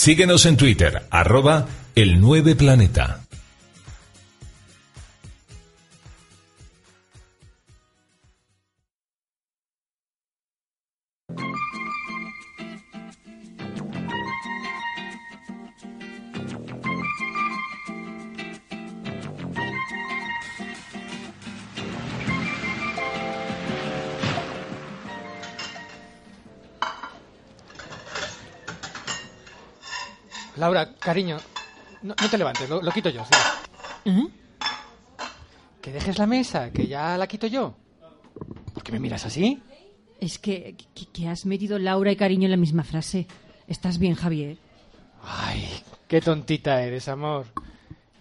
Síguenos en Twitter, arroba el 9 Planeta.
Laura, cariño, no, no te levantes, lo, lo quito yo. sí.
¿Eh?
Que dejes la mesa, que ya la quito yo. ¿Por qué me miras así?
Es que, que, que has metido Laura y cariño en la misma frase. ¿Estás bien, Javier?
Ay, qué tontita eres, amor.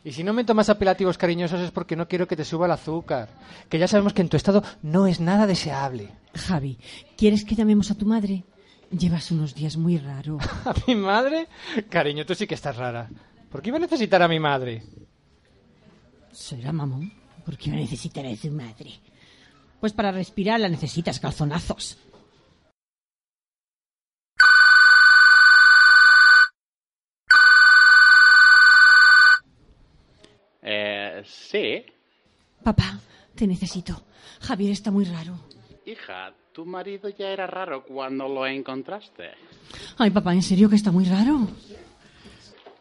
Y si no me tomas apelativos cariñosos es porque no quiero que te suba el azúcar. Que ya sabemos que en tu estado no es nada deseable.
Javi, ¿quieres que llamemos a tu madre? Llevas unos días muy raro.
¿A mi madre? Cariño, tú sí que estás rara. ¿Por qué iba a necesitar a mi madre?
¿Será mamón? ¿Por qué va a necesitar a su madre? Pues para respirar la necesitas, calzonazos.
Eh, sí.
Papá, te necesito. Javier está muy raro.
Hija, tu marido ya era raro cuando lo encontraste.
Ay, papá, ¿en serio que está muy raro?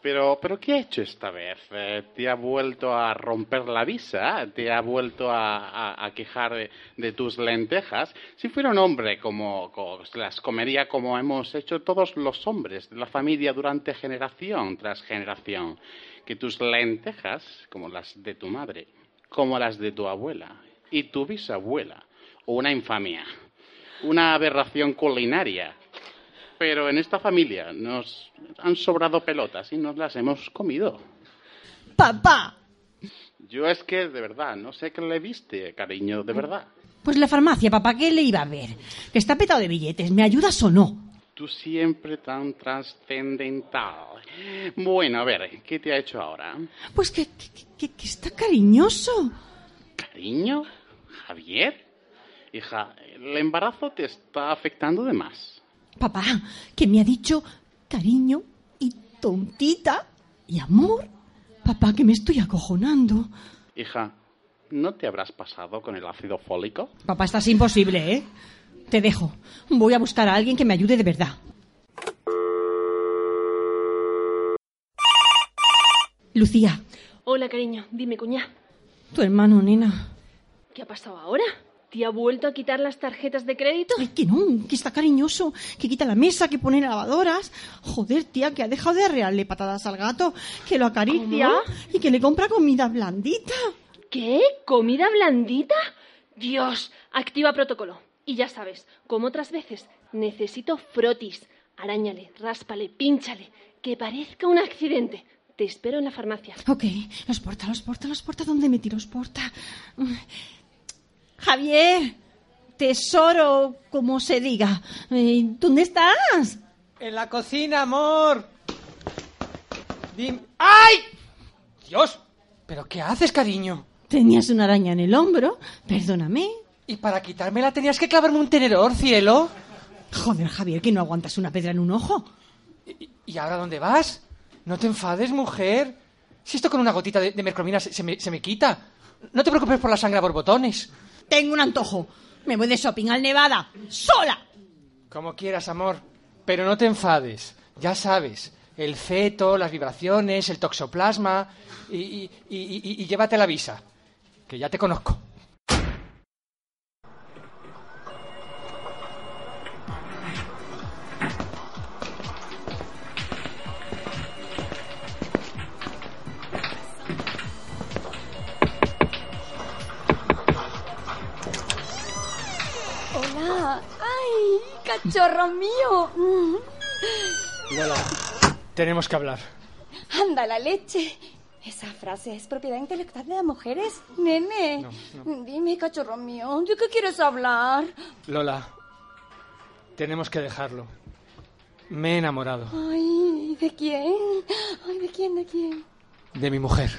Pero, pero ¿qué ha hecho esta vez? Eh, ¿Te ha vuelto a romper la visa? ¿Te ha vuelto a, a- a quejar de, de tus lentejas? Si fuera un hombre como, co- las comería como hemos hecho todos los hombres de la familia durante generación tras generación, que tus lentejas, como las de tu madre, como las de tu abuela y tu bisabuela, una infamia, una aberración culinaria, pero en esta familia nos han sobrado pelotas y nos las hemos comido.
¡Papá!
Yo es que, de verdad, no sé qué le viste, cariño, de verdad.
Pues la farmacia, papá, ¿qué le iba a ver? Que está petado de billetes. ¿Me ayudas o no?
Tú siempre tan trascendental. Bueno, a ver, ¿qué te ha hecho ahora?
Pues que, que- que- que está cariñoso.
¿Cariño? ¿Javier? Hija, el embarazo te está afectando de más.
Papá, que me ha dicho cariño y tontita y amor. Papá, que me estoy acojonando.
Hija, ¿no te habrás pasado con el ácido fólico?
Papá, estás imposible, ¿eh? Te dejo. Voy a buscar a alguien que me ayude de verdad. Lucía,
Hola, cariño. Dime, cuñá.
tu hermano, nena.
¿Qué ha pasado ahora? ¿Te ha vuelto a quitar las tarjetas de crédito?
Ay, que no, que está cariñoso, que quita la mesa, que pone lavadoras. Joder, tía, que ha dejado de arrearle patadas al gato, que lo acaricia
¿Cómo?
y que le compra comida blandita.
¿Qué? ¿Comida blandita? Dios, activa protocolo. Y ya sabes, como otras veces, necesito frotis. Arañale, ráspale, pínchale, que parezca un accidente. Te espero en la farmacia.
Ok, los porta, los porta, los porta. ¿Dónde metí los porta? Javier, tesoro, como se diga. Eh, ¿Dónde estás?
En la cocina, amor. Dim- ¡Ay! Dios, ¿pero qué haces, cariño?
Tenías una araña en el hombro. Perdóname.
Y para quitármela tenías que clavarme un tenedor, cielo.
Joder, Javier, que no aguantas una pedra en un ojo.
¿Y ahora dónde vas? No te enfades, mujer. Si esto con una gotita de, de mercromina se, se me, se me quita. No te preocupes por la sangre a borbotones.
Tengo un antojo.
Me voy de shopping al Nevada, sola.
Como quieras, amor. Pero no te enfades. Ya sabes, el feto, las vibraciones, el toxoplasma. Y, y- y- y- llévate la visa. Que ya te conozco.
Cachorro mío.
Lola, tenemos que hablar.
Anda la leche. Esa frase es propiedad intelectual de las mujeres. Nene, dime, cachorro mío, ¿de qué quieres hablar?
Lola, tenemos que dejarlo. Me he enamorado
Ay, ¿de quién? Ay, ¿de quién, de quién?
de mi mujer.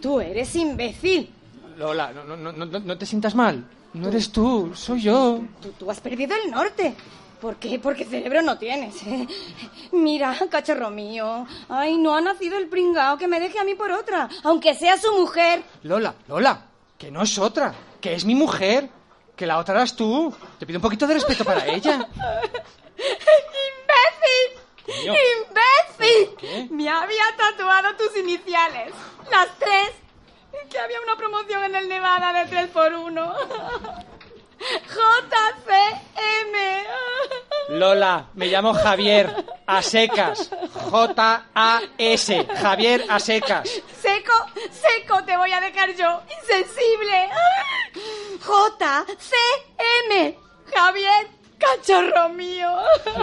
Tú eres imbécil.
Lola, no, no, no, no, no te sientas mal. No eres tú, soy yo.
Tú, tú has perdido el norte. ¿Por qué? Porque cerebro no tienes. ¿eh? Mira, cachorro mío. Ay, no ha nacido el pringao que me deje a mí por otra. Aunque sea su mujer.
Lola, Lola, que no es otra, que es mi mujer, que la otra eras tú. Te pido un poquito de respeto para ella.
¡Imbécil!
Coño.
¡Imbécil!
¿Qué?
Me había tatuado tus iniciales. Las tres. Que había una promoción en el Nevada de 3 por 1 JCM.
Lola, me llamo Javier, a secas. J-A-S, Javier a secas.
Seco, seco te voy a dejar yo. Insensible. JCM. Javier, cachorro mío.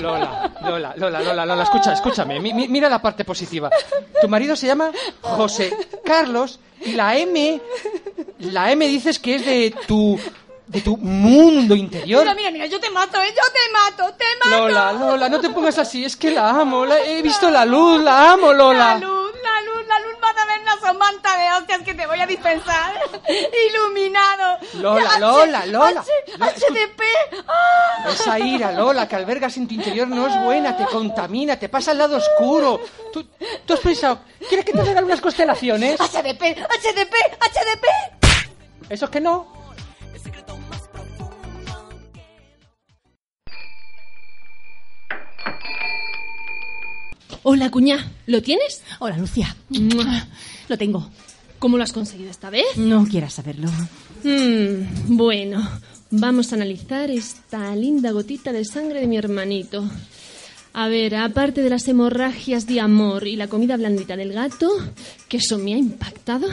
Lola, Lola, Lola, Lola, Lola, escucha, escúchame, mi- mi- mira la parte positiva. Tu marido se llama José Carlos y la M, la M dices que es de tu, de tu mundo interior.
Mira, mira, mira, yo te mato, ¿eh? Yo te mato, te mato.
Lola, Lola, no te pongas así, es que la amo, la- he visto la luz, la amo, Lola.
La luz, la luz, la luz vas a ver una somanta de hostias que te voy a dispensar. Iluminado.
Lola,
H-
Lola, Lola.
H-
Lola,
HDP. ¡Ah!
Esa ira, Lola, que albergas en tu interior no es buena, te contamina, te pasa al lado oscuro. ¿Tú, tú has pensado, ¿quieres que te regale unas constelaciones?
HDP, HDP, HDP.
¿Eso es que no?
Hola, cuñá. ¿Lo tienes?
Hola, Lucia. Lo tengo.
¿Cómo lo has conseguido esta vez?
No quieras saberlo.
Mm, bueno, vamos a analizar esta linda gotita de sangre de mi hermanito. A ver, aparte de las hemorragias de amor y la comida blandita del gato, que eso me ha impactado,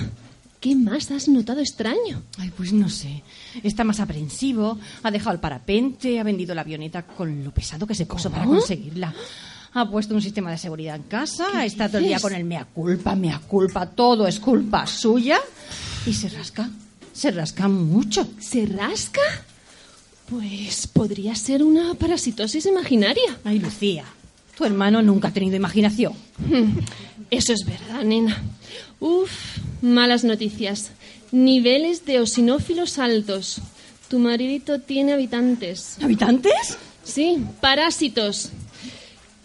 ¿qué más has notado extraño?
Ay, pues no sé. Está más aprensivo, ha dejado el parapente, ha vendido la avioneta con lo pesado que se puso para conseguirla. Ha puesto un sistema de seguridad en casa,
¿Qué
está todo el día
dices?
con el mea culpa, mea culpa, todo es culpa suya. Y se rasca, se rasca mucho.
¿Se rasca? Pues podría ser una parasitosis imaginaria.
Ay, Lucía, tu hermano nunca ha tenido imaginación.
Hmm, Eso es verdad, nena. Uf, malas noticias. Niveles de osinófilos altos. Tu maridito tiene habitantes.
¿Habitantes?
Sí, parásitos.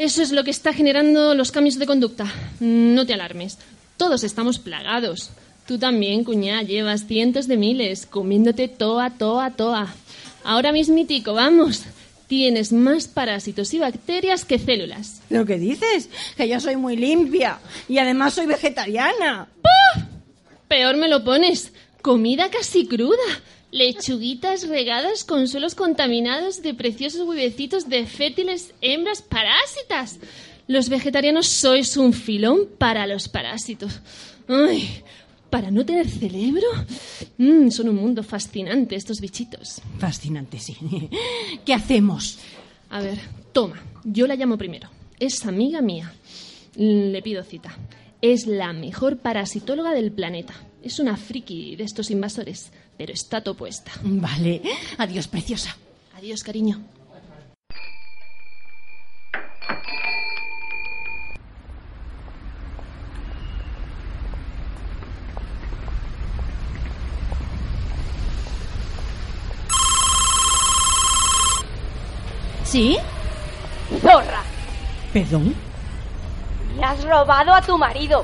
Eso es lo que está generando los cambios de conducta. No te alarmes. Todos estamos plagados. Tú también, cuñá, llevas cientos de miles, comiéndote toa, toa, toa. Ahora mismitico, vamos. Tienes más parásitos y bacterias que células.
¿Lo que dices? Que yo soy muy limpia y además soy vegetariana.
Peor me lo pones. Comida casi cruda. Lechuguitas regadas con suelos contaminados de preciosos huevecitos de fértiles hembras parásitas. Los vegetarianos sois un filón para los parásitos. Ay, para no tener cerebro. Mm, son un mundo fascinante estos bichitos.
Fascinante, sí. ¿Qué hacemos?
A ver, toma, yo la llamo primero. Es amiga mía. Le pido cita. Es la mejor parasitóloga del planeta. Es una friki de estos invasores, pero está topuesta.
Vale. Adiós, preciosa.
Adiós, cariño.
¿Sí?
Zorra,
¿Perdón?
le has robado a tu marido.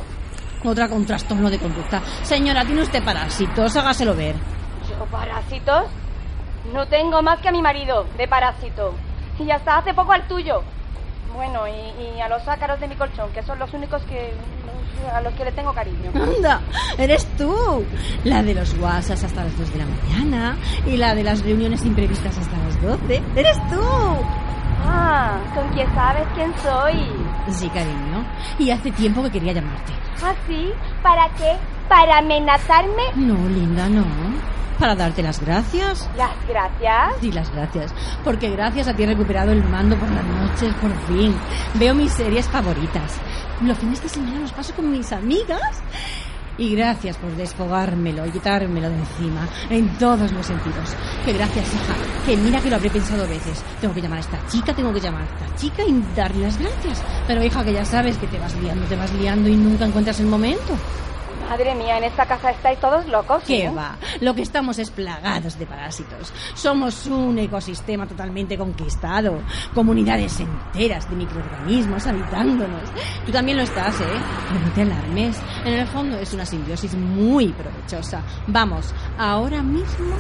Otra con trastorno de conducta. Señora, tiene usted parásitos, hágaselo ver.
¿Yo parásitos? No tengo más que a mi marido, de parásito. Y hasta hace poco al tuyo. Bueno, y, y a los ácaros de mi colchón, que son los únicos que a los que le tengo cariño.
Anda, eres tú. La de los WhatsApps hasta las 2 de la mañana y la de las reuniones imprevistas hasta las 12. Eres tú.
Ah, con quién sabes quién soy.
Sí, cariño. Y hace tiempo que quería llamarte.
¿Ah, sí? ¿Para qué? ¿Para amenazarme?
No, linda, no. Para darte las gracias.
¿Las gracias?
Sí, las gracias. Porque gracias a ti he recuperado el mando por las noches, por fin. Veo mis series favoritas. Los fines de semana los paso con mis amigas. Y gracias por desfogármelo y quitármelo de encima, en todos los sentidos. Que gracias, hija. Que mira que lo habré pensado veces. Tengo que llamar a esta chica, tengo que llamar a esta chica y darle las gracias. Pero hija, que ya sabes que te vas liando, te vas liando y nunca encuentras el momento.
Madre mía, en esta casa estáis todos locos.
¿Qué
¿eh?
va? Lo que estamos es plagados de parásitos. Somos un ecosistema totalmente conquistado. Comunidades enteras de microorganismos habitándonos. Tú también lo estás, ¿eh? Pero no te alarmes. En el fondo es una simbiosis muy provechosa. Vamos, ahora mismo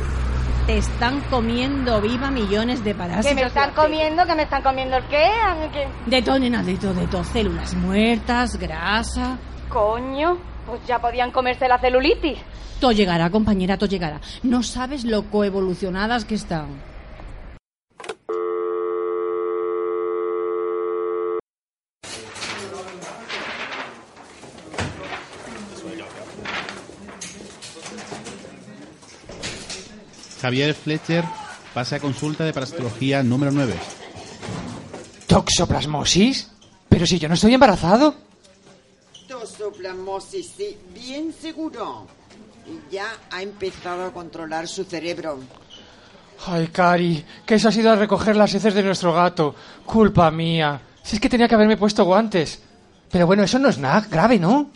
te están comiendo viva millones de parásitos.
¿Que me están comiendo? ¿Que me están comiendo qué? Que-
De todo, nena, de todo, de todo. Células muertas, grasa.
Coño, pues ya podían comerse la celulitis.
Todo llegará, compañera, todo llegará. No sabes lo coevolucionadas que están.
Javier Fletcher pasa a consulta de parasitología número 9.
¿Toxoplasmosis? Pero si yo no estoy embarazado.
Tosoplasmosis, sí, bien seguro. Y ya ha empezado a controlar su cerebro.
Ay, Cari, que eso ha sido a recoger las heces de nuestro gato. Culpa mía. Si es que tenía que haberme puesto guantes. Pero bueno, eso no es nada grave, ¿no?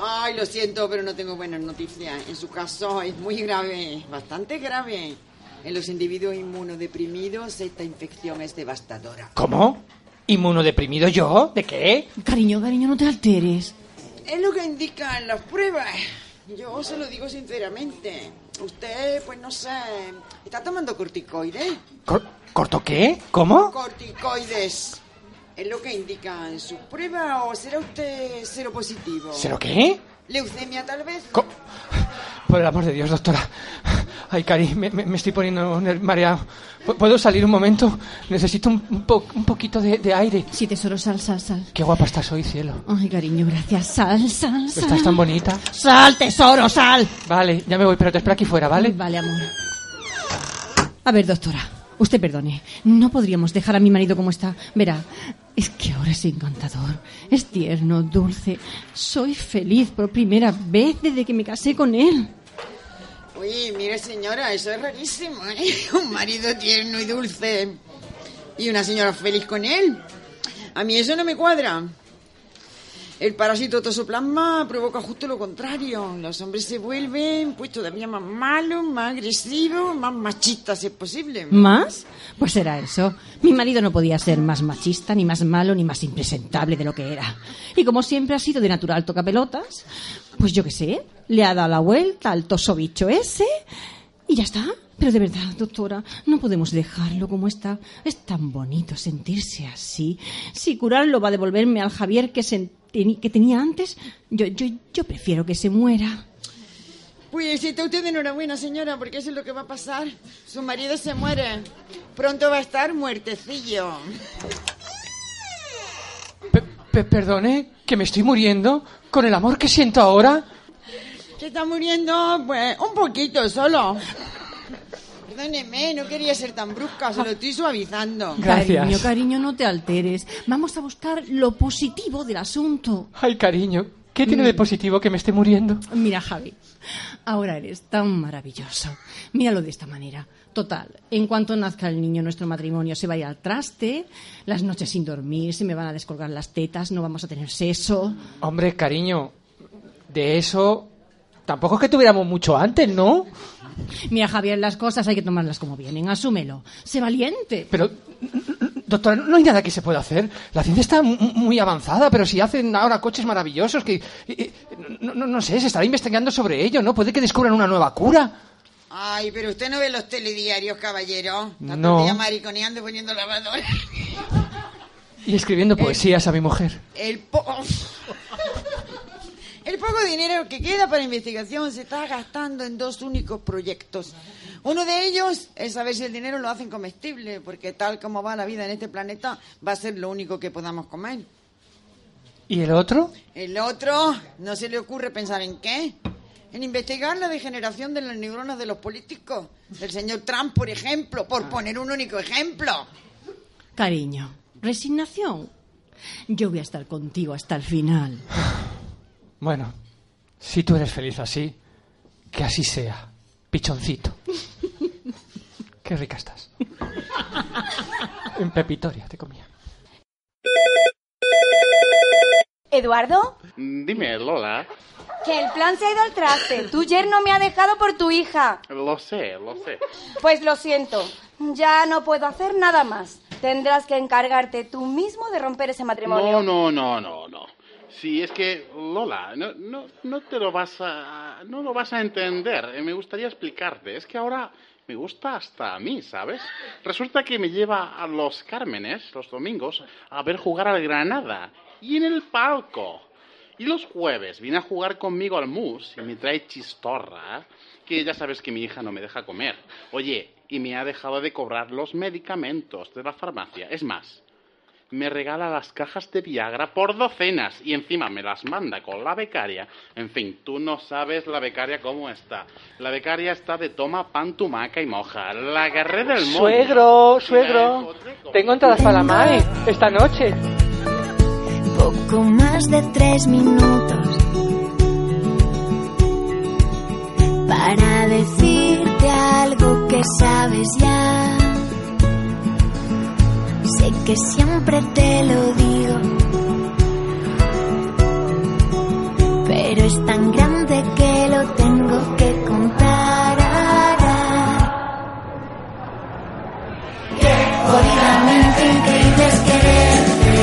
Ay, lo siento, pero no tengo buenas noticias. En su caso es muy grave, bastante grave. En los individuos inmunodeprimidos esta infección es devastadora.
¿Cómo? ¿Inmunodeprimido yo? ¿De qué?
Cariño, cariño, no te alteres.
Es lo que indican las pruebas. Yo se lo digo sinceramente. Usted, pues no sé, ¿está tomando corticoides?
¿Cor- ¿Corto qué? ¿Cómo?
Corticoides. ¿Es lo que indican sus pruebas o será usted cero positivo?
¿Cero qué?
¿Leucemia tal vez?
Por el amor de Dios, doctora. Ay, Cari, me, me- estoy poniendo mareado. ¿Pu- ¿Puedo salir un momento? Necesito un, un po- un poquito de, de aire.
Sí, tesoro, sal, sal, sal.
Qué guapa estás hoy, cielo.
Ay, cariño, gracias. Sal, sal, sal.
Estás tan bonita.
Sal, tesoro, sal.
Vale, ya me voy, pero te espero aquí fuera, ¿vale?
Vale, amor. A ver, doctora, usted perdone. No podríamos dejar a mi marido como está. Verá, es que ahora es encantador. Es tierno, dulce. Soy feliz por primera vez desde que me casé con él.
Uy, mire señora, eso es rarísimo, ¿eh? Un marido tierno y dulce y una señora feliz con él. A mí eso no me cuadra. El parásito tosoplasma provoca justo lo contrario. Los hombres se vuelven pues todavía más malos, más agresivos, más machistas si es posible.
¿Más? Pues era eso. Mi marido no podía ser más machista, ni más malo, ni más impresentable de lo que era. Y como siempre ha sido de natural tocapelotas, pues yo qué sé, le ha dado la vuelta al tosobicho ese y ya está. Pero de verdad, doctora, no podemos dejarlo como está. Es tan bonito sentirse así. Si curarlo va a devolverme al Javier que, teni- que tenía antes, yo, yo, yo prefiero que se muera.
Pues está usted de enhorabuena, señora, porque eso es lo que va a pasar. Su marido se muere. Pronto va a estar muertecillo.
Pe- perdone, que me estoy muriendo con el amor que siento ahora.
¿Que está muriendo? Pues un poquito solo. Perdóneme, no quería ser tan brusca, se lo estoy suavizando.
Cariño, cariño, no te alteres. Vamos a buscar lo positivo del asunto.
Ay, cariño, ¿qué tiene de positivo que me esté muriendo?
Mira, Javi, ahora eres tan maravilloso. Míralo de esta manera. Total, en cuanto nazca el niño, nuestro matrimonio se va a ir al traste, las noches sin dormir, se me van a descolgar las tetas, no vamos a tener seso.
Hombre, cariño, de eso tampoco es que tuviéramos mucho antes, ¿no?
Mira, Javier, las cosas hay que tomarlas como vienen, asúmelo. Sé valiente.
Pero, doctora, no hay nada que se pueda hacer. La ciencia está mu- muy avanzada, pero si hacen ahora coches maravillosos que... no, no- no sé, se estará investigando sobre ello, ¿no? Puede que descubran una nueva cura.
Ay, pero usted no ve los telediarios, caballero. Está todo
No.
el día mariconeando y poniendo lavadora.
Y escribiendo poesías a mi mujer.
El, po- el poco dinero que queda para investigación se está gastando en dos únicos proyectos. Uno de ellos es saber si el dinero lo hacen comestible, porque tal como va la vida en este planeta, va a ser lo único que podamos comer.
¿Y el otro?
El otro, ¿no se le ocurre pensar en qué? En investigar la degeneración de las neuronas de los políticos. Del señor Trump, por ejemplo, por poner un único ejemplo.
Cariño, resignación. Yo voy a estar contigo hasta el final.
Bueno, si tú eres feliz así, que así sea. Pichoncito. Qué rica estás. En pepitoria te comía.
Eduardo,
Dime, Lola.
que el plan se ha ido al traste. Tu yerno me ha dejado por tu hija.
Lo sé, lo sé.
Pues lo siento, ya no puedo hacer nada más. Tendrás que encargarte tú mismo de romper ese matrimonio.
No, no, no, no, no. Sí, es que, Lola, no, no, no te lo vas a... no lo vas a entender. Eh, Me gustaría explicarte. Es que ahora me gusta hasta a mí, ¿sabes? Resulta que me lleva a los Cármenes, los domingos, a ver jugar al Granada. Y en el palco. Y los jueves viene a jugar conmigo al mus y me trae chistorra, que ya sabes que mi hija no me deja comer. Oye, y me ha dejado de cobrar los medicamentos de la farmacia. Es más, me regala las cajas de Viagra por docenas y encima me las manda con la becaria. En fin, tú no sabes la becaria cómo está. La becaria está de toma pan, tumaca y moja. La agarré del moño.
Suegro, suegro. Tengo entradas para la MAE esta noche.
Poco más de tres minutos para decirte algo que sabes ya. Sé que siempre te lo digo, pero es tan grande que lo tengo que contar. Qué jodidamente increíble es quererte.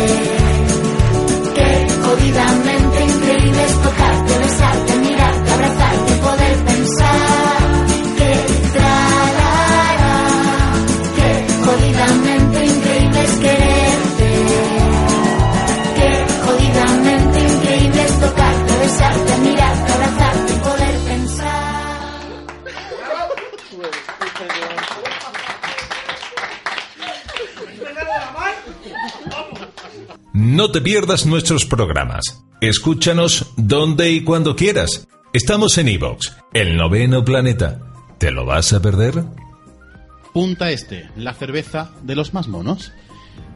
Qué jodidamente
No te pierdas nuestros programas. Escúchanos donde y cuando quieras. Estamos en iVoox, el noveno planeta. ¿Te lo vas a perder?
Punta Este, la cerveza de los más monos.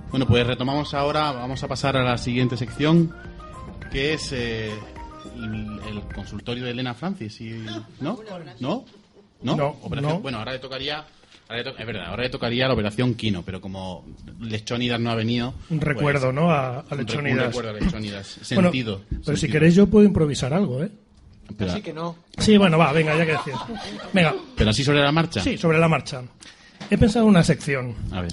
Bueno, pues retomamos ahora, vamos a pasar a la siguiente sección, que es eh, el, el consultorio de Elena Francis. Y, ¿No? ¿No? ¿No?
No.
Bueno, ahora le tocaría... ahora le to- es verdad, ahora le tocaría la operación Kino, pero como Lechónidas no ha venido...
Un
pues,
recuerdo, ¿no? A, a
un
Lechónidas.
Un recuerdo a Lechónidas.
Bueno,
Sentido.
pero si
sentido.
queréis yo puedo improvisar algo, ¿eh?
Pero-
Así que no.
Sí, bueno, va, venga, ya que decís. Venga.
¿Pero así sobre la marcha?
Sí, sobre la marcha. He pensado una sección.
A ver.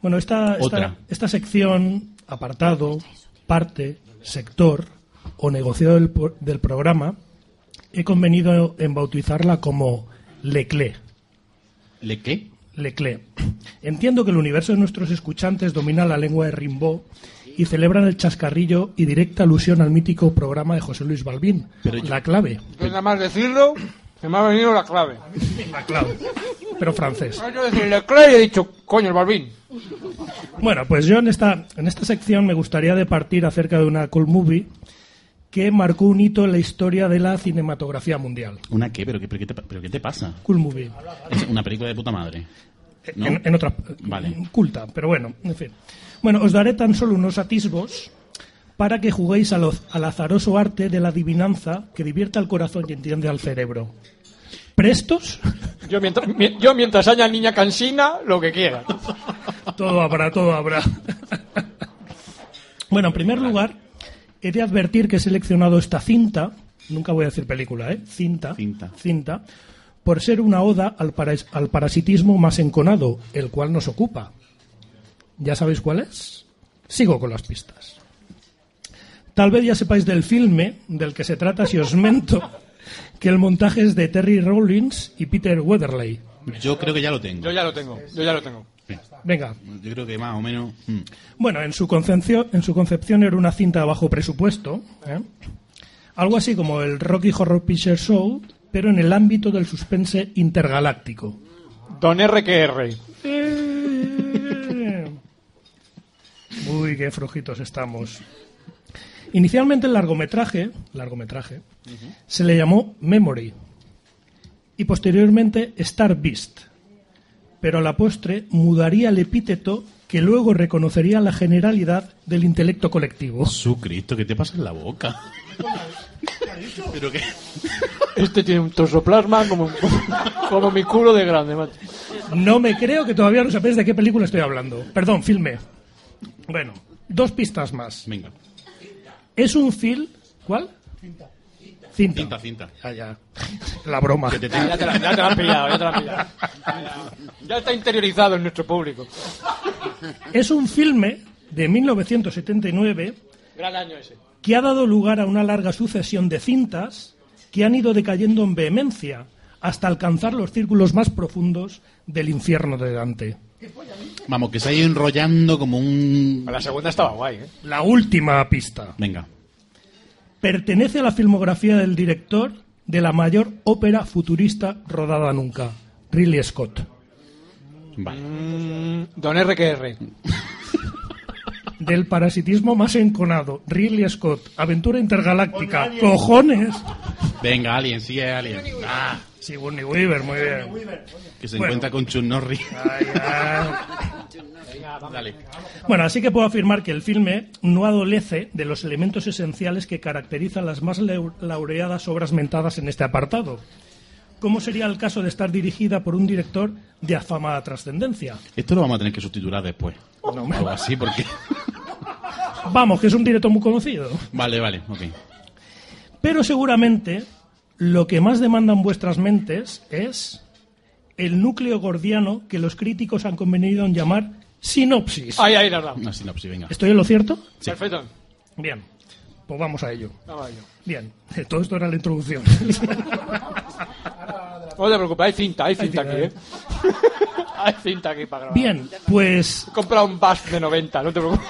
Bueno, esta,
Otra.
esta, esta sección, apartado, parte, sector o negociado del, del programa, he convenido en bautizarla como Leclé.
¿Le qué?
Leclé. Entiendo que el universo de nuestros escuchantes domina la lengua de Rimbaud y celebran el chascarrillo y directa alusión al mítico programa de José Luis Balbín, La Clave.
Pues nada más decirlo, se me ha venido la clave.
La Clave. Pero francés.
Yo decirle clave y he dicho, coño, el Balbín.
Bueno, pues yo en esta, en esta sección me gustaría de partir acerca de una cool movie que marcó un hito en la historia de la cinematografía mundial.
¿Una qué? ¿Pero qué, pero qué, te, pero qué te pasa?
Cool movie.
Es una película de puta madre. ¿no?
En, en otra
Vale.
culta, pero bueno, en fin. Bueno, os daré tan solo unos atisbos para que juguéis al, al azaroso arte de la adivinanza que divierta al corazón y entiende al cerebro. ¿Prestos?
Yo mientras, mi- yo mientras haya niña cansina, lo que quiera.
Todo habrá, todo habrá. bueno, en primer lugar, he de advertir que he seleccionado esta cinta, nunca voy a decir película, ¿eh? Cinta,
cinta,
por ser una oda al, paras- al parasitismo más enconado, el cual nos ocupa. ¿Ya sabéis cuál es? Sigo con las pistas. Tal vez ya sepáis del filme del que se trata si os mento que el montaje es de Terry Rawlins y Peter Weatherly.
Yo creo que ya lo tengo.
Yo ya lo tengo, yo ya lo tengo.
Venga.
Yo creo que más o menos. mm.
Bueno, en su concepción, en su concepción era una cinta bajo presupuesto, ¿eh? algo así como el Rocky Horror Picture Show, pero en el ámbito del suspense intergaláctico.
Don RQR.
Uy, qué flojitos estamos. Inicialmente el largometraje, largometraje, se le llamó Memory y posteriormente Star Beast, pero a la postre mudaría el epíteto que luego reconocería la generalidad del intelecto colectivo.
Su Cristo, ¿qué te pasa en la boca? ¿Pero qué?
Este tiene un tosoplasma como, como mi culo de grande, macho.
No me creo que todavía no sabéis de qué película estoy hablando. Perdón, filme. Bueno, dos pistas más.
Venga.
Es un film. ¿Cuál? Cinta.
Cinta, cinta.
Ya, ya. La broma.
Que te
Ya, ya te la, ya te la han pillado, ya te la han pillado. Ya está interiorizado en nuestro público.
Es un filme de 1979
Gran año ese.
que ha dado lugar a una larga sucesión de cintas que han ido decayendo en vehemencia hasta alcanzar los círculos más profundos del infierno de Dante.
Vamos, que se ha ido enrollando como un.
La segunda estaba guay, ¿eh?
La última pista.
Venga.
Pertenece a la filmografía del director de la mayor ópera futurista rodada nunca, Ridley Scott.
Vale.
Mm, don RQR.
Del parasitismo más enconado, Ridley Scott, aventura intergaláctica, cojones.
Venga, Alien, sigue Alien. Ah,
Sigourney Weaver, muy bien.
que se
Bueno.
encuentra con Chun Norris.
Ay, ay.
Dale.
Bueno, así que puedo afirmar que el filme no adolece de los elementos esenciales que caracterizan las más lau- laureadas obras mentadas en este apartado. ¿Cómo sería el caso de estar dirigida por un director de afamada trascendencia?
Esto lo vamos a tener que subtitular después.
No,
O algo así, porque.
Vamos, que es un director muy conocido.
Vale, vale, ok.
Pero seguramente lo que más demandan vuestras mentes es el núcleo gordiano que los críticos han convenido en llamar sinopsis.
Ahí, ahí, la verdad.
Una sinopsis, venga.
¿Estoy en lo cierto?
Perfecto.
Bien, pues vamos a ello.
Vamos a ello.
Bien, todo esto era la introducción.
No te preocupes, hay cinta, hay cinta aquí, ¿eh? hay cinta aquí para grabar.
Bien, pues
He comprado un bus de 90, no te preocupes.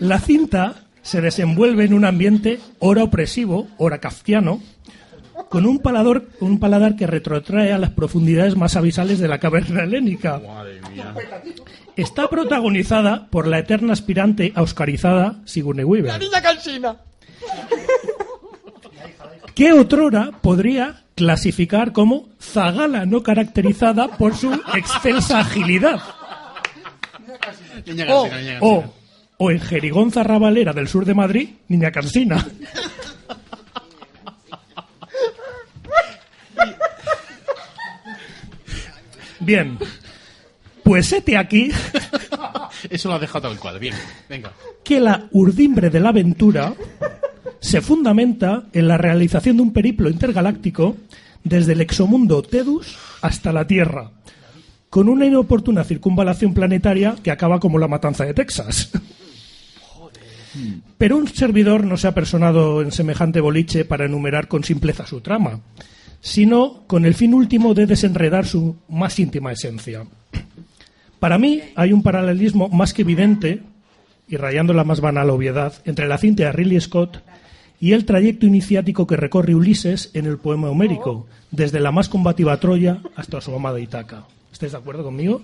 la cinta se desenvuelve en un ambiente ora opresivo, ora kafkiano, con un paladar, un paladar que retrotrae a las profundidades más abisales de la caverna helénica.
Madre mía.
Está protagonizada por la eterna aspirante a oscarizada Sigourney
La
Weaver,
niña cansina.
que otrora podría clasificar como zagala no caracterizada por su excelsa agilidad.
Niña
O,
cansina, niña
o,
cansina.
O en Jerigonza Rabalera del sur de Madrid, Niña Cansina. Bien, pues hete aquí
Eso lo has dejado tal cual. Bien, venga.
que la urdimbre de la aventura se fundamenta en la realización de un periplo intergaláctico desde el exomundo Tedus hasta la Tierra, con una inoportuna circunvalación planetaria que acaba como la matanza de Texas. Pero un servidor no se ha personado en semejante boliche para enumerar con simpleza su trama, sino con el fin último de desenredar su más íntima esencia. Para mí hay un paralelismo más que evidente, y rayando la más banal obviedad, entre la cinta de Ridley Scott y el trayecto iniciático que recorre Ulises en el poema homérico, desde la más combativa Troya hasta su amada Itaca. ¿Estáis de acuerdo conmigo?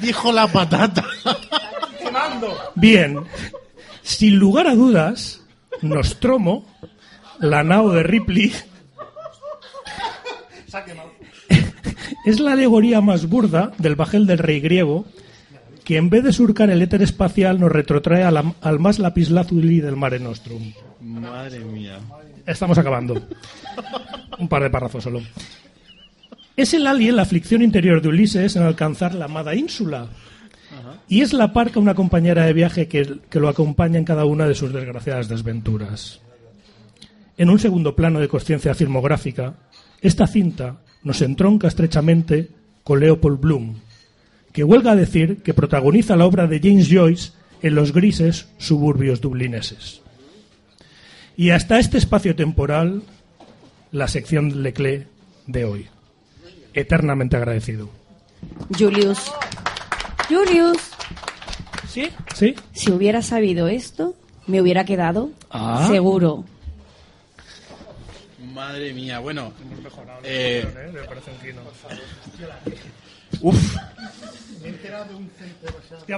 Dijo la patata.
Bien, sin lugar a dudas, Nostromo, la nao de Ripley, es la alegoría más burda del bajel del rey griego, que en vez de surcar el éter espacial nos retrotrae a la- al más lapislázuli del Mare Nostrum.
Madre mía.
Estamos acabando. Un par de párrafos solo. Es el alien la aflicción interior de Ulises en alcanzar la amada ínsula. Y es la parca una compañera de viaje que, que lo acompaña en cada una de sus desgraciadas desventuras. En un segundo plano de conciencia filmográfica, esta cinta nos entronca estrechamente con Leopold Bloom, que huelga decir que protagoniza la obra de James Joyce en los grises suburbios dublineses. Y hasta este espacio temporal, la sección Leclerc de hoy. Eternamente agradecido.
Julius. Julius.
¿Sí? ¿Sí?
Si hubiera sabido esto, me hubiera quedado
Ah.
seguro.
Madre mía, bueno.
Eh,
Eh,
me un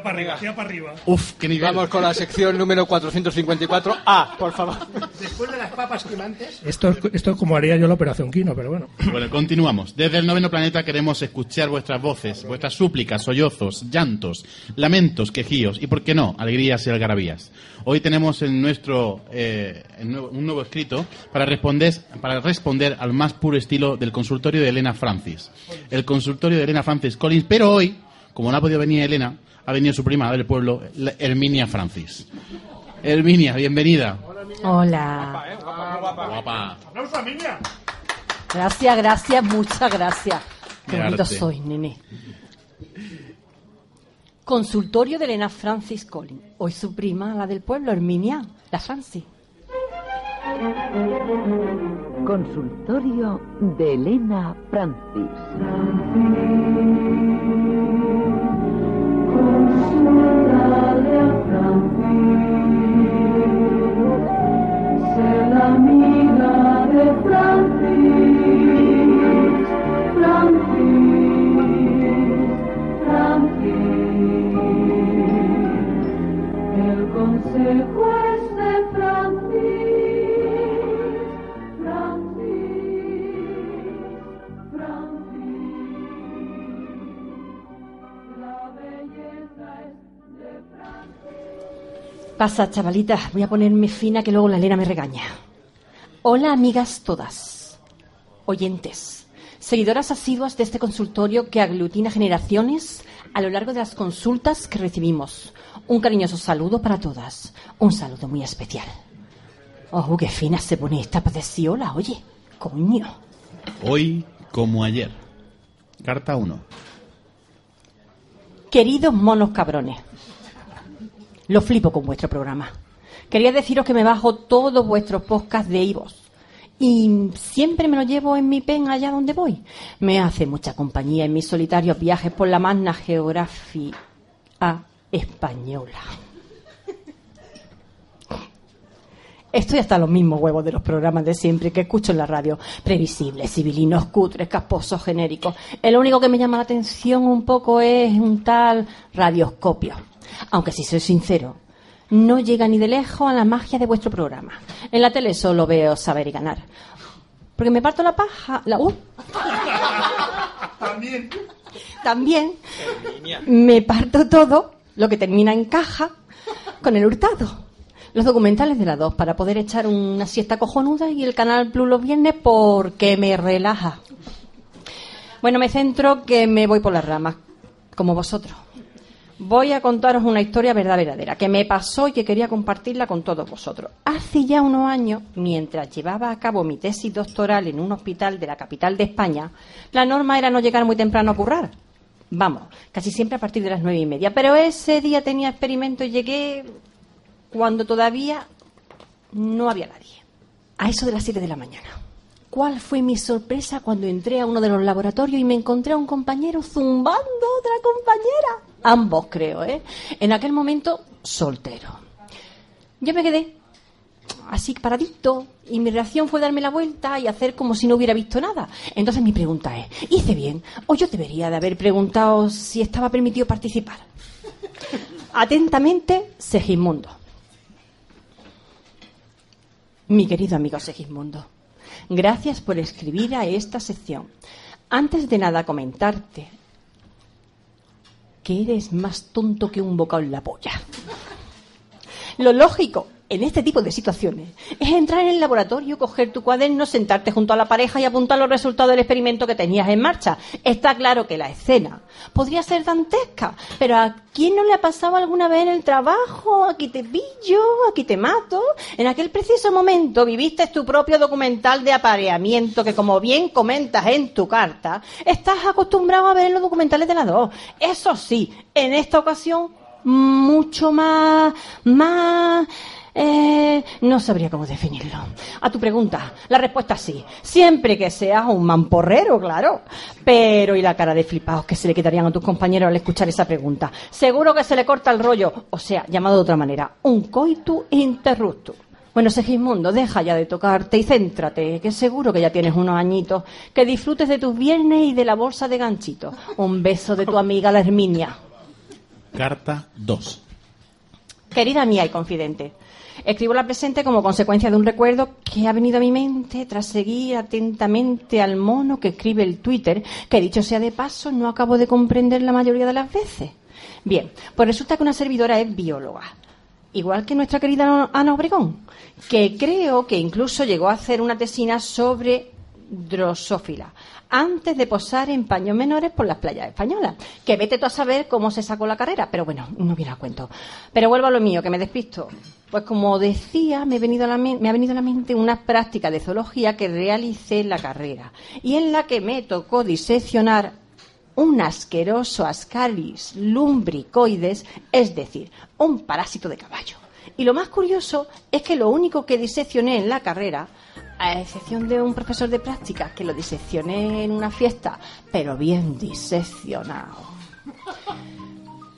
para arriba, para arriba.
uf, qué nivel.
Vamos con la sección número 454A, por favor.
Después de las papas quemantes.
Esto, esto es como haría yo la operación Kino, pero bueno.
Bueno, continuamos. Desde el noveno planeta queremos escuchar vuestras voces, vuestras súplicas, sollozos, llantos, lamentos, quejíos y, por qué no, alegrías y algarabías. Hoy tenemos en nuestro eh, en nuevo- un nuevo escrito para responder, para responder al más puro estilo del consultorio de Elena Francis. El consultorio de Elena Francis Collins, pero hoy, como no ha podido venir Elena, ha venido su prima del pueblo, Herminia Francis. Herminia, bienvenida.
Hola.
Guapa.
¡Aplausos, familia!
Gracias, gracias, muchas gracias. Qué bonito soy, nene. Consultorio de Elena Francis Collins. Hoy su prima, la del pueblo, Herminia, la Francis.
Consultorio de Elena Francis.
Consejo es de Francis,
Pasa, chavalita, voy a ponerme fina que luego la Elena me regaña. Hola, amigas todas. Oyentes. Seguidoras asiduas de este consultorio que aglutina generaciones a lo largo de las consultas que recibimos. Un cariñoso saludo para todas. Un saludo muy especial. Oh, qué fina se pone esta padeciola, oye. Coño.
Hoy como ayer. Carta 1.
Queridos monos cabrones, lo flipo con vuestro programa. Quería deciros que me bajo todos vuestros podcasts de Ivos y siempre me lo llevo en mi pen allá donde voy. Me hace mucha compañía en mis solitarios viajes por la magna geografía española. Estoy hasta los mismos huevos de los programas de siempre que escucho en la radio. Previsibles, civilinos, cutres, casposos, genéricos. El único que me llama la atención un poco es un tal radioscopio. Aunque si soy sincero, no llega ni de lejos a la magia de vuestro programa. En la tele solo veo saber y ganar. Porque me parto la paja, la uh,
También.
también me parto todo lo que termina en caja con el hurtado. Los documentales de la 2 para poder echar una siesta cojonuda y el canal Plus los viernes porque me relaja. Bueno, me centro que me voy por las ramas, como vosotros. Voy a contaros una historia verdad verdadera que me pasó y que quería compartirla con todos vosotros. Hace ya unos años, mientras llevaba a cabo mi tesis doctoral en un hospital de la capital de España, la norma era no llegar muy temprano a currar. Vamos, casi siempre a partir de las nueve y media. Pero ese día tenía experimento y llegué cuando todavía no había nadie. A eso de las siete de la mañana. ¿Cuál fue mi sorpresa cuando entré a uno de los laboratorios y me encontré a un compañero zumbando a otra compañera? Ambos, creo, ¿eh? En aquel momento, soltero. Yo me quedé así paradito y mi reacción fue darme la vuelta y hacer como si no hubiera visto nada. Entonces mi pregunta es, ¿hice bien o yo debería de haber preguntado si estaba permitido participar? Atentamente, Segismundo. Mi querido amigo Segismundo, gracias por escribir a esta sección. Antes de nada comentarte que eres más tonto que un bocado en la polla. Lo lógico en este tipo de situaciones es entrar en el laboratorio, coger tu cuaderno, sentarte junto a la pareja y apuntar los resultados del experimento que tenías en marcha. Está claro que la escena podría ser dantesca, pero ¿a quién no le ha pasado alguna vez en el trabajo? Aquí te pillo, aquí te mato. En aquel preciso momento viviste tu propio documental de apareamiento que, como bien comentas en tu carta, estás acostumbrado a ver en los documentales de la dos. Eso sí, en esta ocasión mucho más, más... eh, no sabría cómo definirlo. A tu pregunta, la respuesta es sí. Siempre que seas un mamporrero, claro. Pero ¿y la cara de flipados que se le quedarían a tus compañeros al escuchar esa pregunta? Seguro que se le corta el rollo. O sea, llamado de otra manera, un coitu interruptus. Bueno, Segismundo, deja ya de tocarte y céntrate, que seguro que ya tienes unos añitos. Que disfrutes de tus viernes y de la bolsa de ganchito. Un beso de tu amiga la Herminia.
Carta 2.
Querida mía y confidente, escribo la presente como consecuencia de un recuerdo que ha venido a mi mente tras seguir atentamente al mono que escribe el Twitter, que dicho sea de paso, no acabo de comprender la mayoría de las veces. Bien, pues resulta que una servidora es bióloga, igual que nuestra querida Ana Obregón, que creo que incluso llegó a hacer una tesina sobre drosófila antes de posar en paños menores por las playas españolas. Que vete tú a saber cómo se sacó la carrera, pero bueno, no viene a cuento. Pero vuelvo a lo mío, que me despisto. Pues como decía, me, he venido a la me ha venido a la mente una práctica de zoología que realicé en la carrera y en la que me tocó diseccionar un asqueroso ascaris lumbricoides, es decir, un parásito de caballo. Y lo más curioso es que lo único que diseccioné en la carrera, a excepción de un profesor de práctica que lo diseccioné en una fiesta, pero bien diseccionado.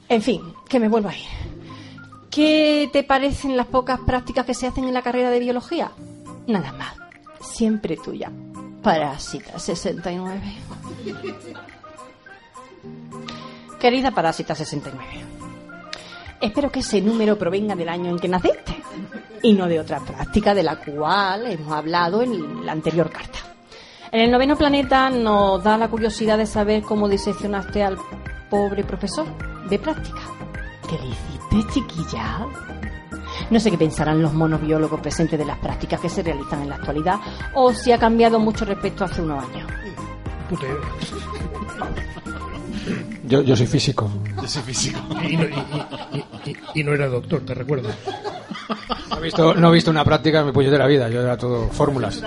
En fin, que me vuelvo a ir. ¿Qué te parecen las pocas prácticas que se hacen en la carrera de biología? Nada más. Siempre tuya. Parásita 69. Querida Parásita 69, espero que ese número provenga del año en que naciste y no de otra práctica de la cual hemos hablado en la anterior carta. En el noveno planeta nos da la curiosidad de saber cómo diseccionaste al pobre profesor de práctica. ¿Qué le hiciste, chiquilla? No sé qué pensarán los monobiólogos presentes de las prácticas que se realizan en la actualidad o si ha cambiado mucho respecto a hace unos años.
Puta idea.
Yo, yo soy físico.
Yo soy físico.
Y no, y- y- y- y- y no era doctor, te recuerdo.
No he visto, no he visto una práctica en mi puñetera vida. Yo era todo fórmulas.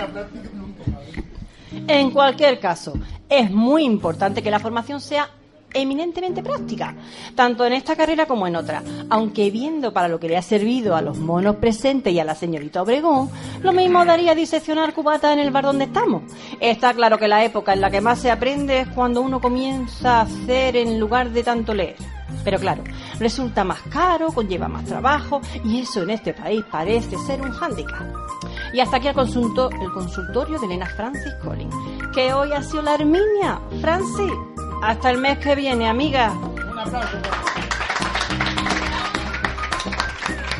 En cualquier caso, es muy importante que la formación sea eminentemente práctica, tanto en esta carrera como en otra. Aunque viendo para lo que le ha servido a los monos presentes y a la señorita Obregón, lo mismo daría diseccionar cubata en el bar donde estamos. Está claro que la época en la que más se aprende es cuando uno comienza a hacer en lugar de tanto leer. Pero claro, resulta más caro, conlleva más trabajo y eso en este país parece ser un hándicap. Y hasta aquí el, consulto- el consultorio de Elena Francis Collins, que hoy ha sido la Herminia. Francis, hasta el mes que viene, amiga.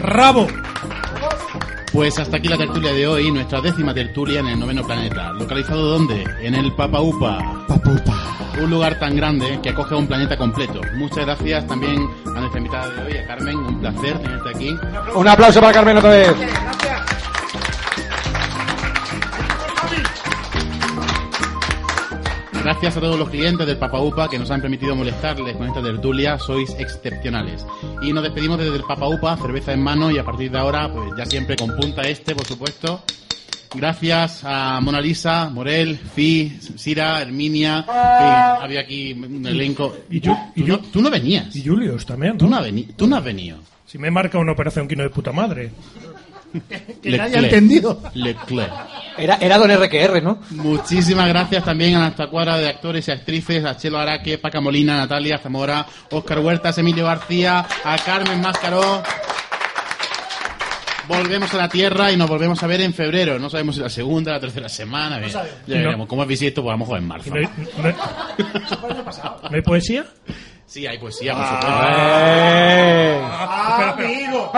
¡Rabo!
Pues hasta aquí la tertulia de hoy, nuestra décima tertulia en el noveno planeta. ¿Localizado dónde? En el Papaupa. Un lugar tan grande que acoge a un planeta completo. Muchas gracias también a nuestra invitada de hoy, a Carmen. Un placer tenerte aquí.
Un aplauso para Carmen otra vez.
Gracias a todos los clientes del Papaupa que nos han permitido molestarles con esta tertulia. Sois excepcionales. Y nos despedimos desde el Papaupa, cerveza en mano y a partir de ahora, pues ya siempre con punta este, por supuesto. Gracias a Mona Lisa, Morel, Fi, Sira, Herminia. que había aquí un elenco.
Y yo- y
tú
yo-
no, tú no venías.
Y Julius también.
Tú no, tú no has venido.
Si me marca una operación quino de puta madre.
Que nadie ha entendido.
Leclerc.
Era, era don RQR, ¿no?
Muchísimas gracias también a nuestra cuadra de actores y actrices, a Chelo Araque, Paca Molina, Natalia Zamora, Óscar Huertas, Emilio García, a Carmen Máscaro. Volvemos a la Tierra y nos volvemos a ver en febrero. No sabemos si la segunda, la tercera semana. Ya
Y no-
veremos. ¿Cómo habéis visto? Pues a lo mejor en marzo.
No hay, no- ¿No hay poesía?
Sí, hay poesía, por
Ah,
supuesto.
amigo.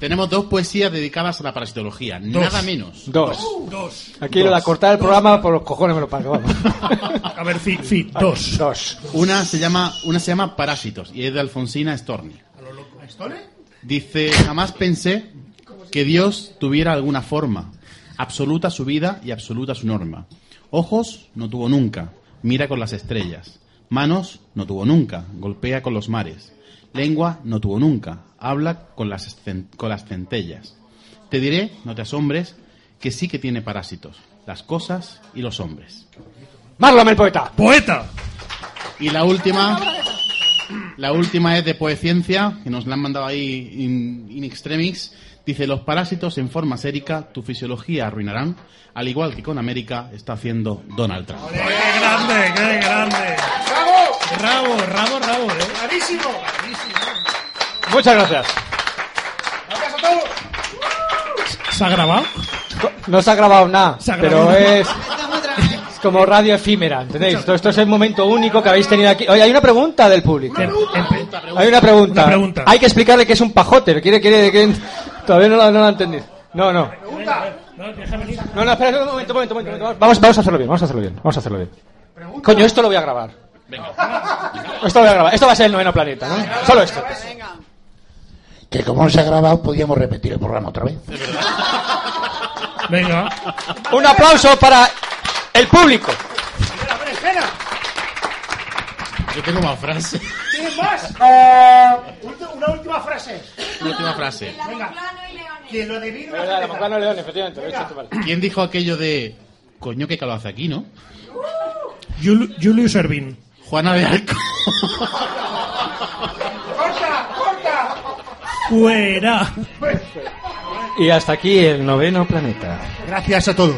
Tenemos dos poesías dedicadas a la parasitología,
Dos.
nada menos.
Dos.
Dos.
Aquí lo de cortar el programa por los cojones me lo pago. Vamos.
A ver, fi, fi, dos.
Dos.
Una se llama, una se llama Parásitos y es de Alfonsina Storni. Dice, jamás pensé que Dios tuviera alguna forma, absoluta su vida y absoluta su norma. Ojos no tuvo nunca, mira con las estrellas. Manos no tuvo nunca, golpea con los mares. Lengua no tuvo nunca, habla con las, cen- con las centellas. Te diré, no te asombres, que sí que tiene parásitos, las cosas y los hombres.
Marlon el poeta.
¡Poeta!
Y la última, La última es de Poeciencia, que nos la han mandado ahí in, in extremis. Dice, los parásitos en forma sérica tu fisiología arruinarán, al igual que con América está haciendo Donald Trump.
¡Qué grande, qué grande! ¡Bravo! ¡Bravo, bravo! ¿eh?
¡Bravísimo!
Muchas gracias.
¡Gracias a todos!
¿Se ha grabado?
No se ha grabado nada,
Se ha
pero
grabado.
es, es como radio efímera, ¿entendéis? Esto, esto es el momento único que habéis tenido aquí. Oye, hay una pregunta del público. Hay una pregunta.
Una pregunta.
Hay que explicarle que es un pajote. Quiere, quiere, quiere- Todavía no lo, no lo entendido. No, no. No, no, espera un momento, un momento, un momento. Vamos, vamos a hacerlo bien, vamos a hacerlo bien, vamos a hacerlo bien. Coño, esto lo voy a grabar. Esto lo voy a grabar. Esto va a ser el noveno planeta, ¿no? Solo esto.
Que como no se ha grabado, podíamos repetir el programa otra vez.
Venga.
Un aplauso para el público.
Yo tengo más frase.
¿Tienes más? Ulti- Una última frase.
Una última frase.
Venga. Que lo.
La Monclano León, efectivamente.
¿Quién dijo aquello de... Coño, qué calor hace aquí, ¿no?
Jul- Julius Ervin.
Juana de Arco.
¡Corta! ¡Corta!
Fuera.
Y hasta aquí el noveno planeta.
Gracias a todos.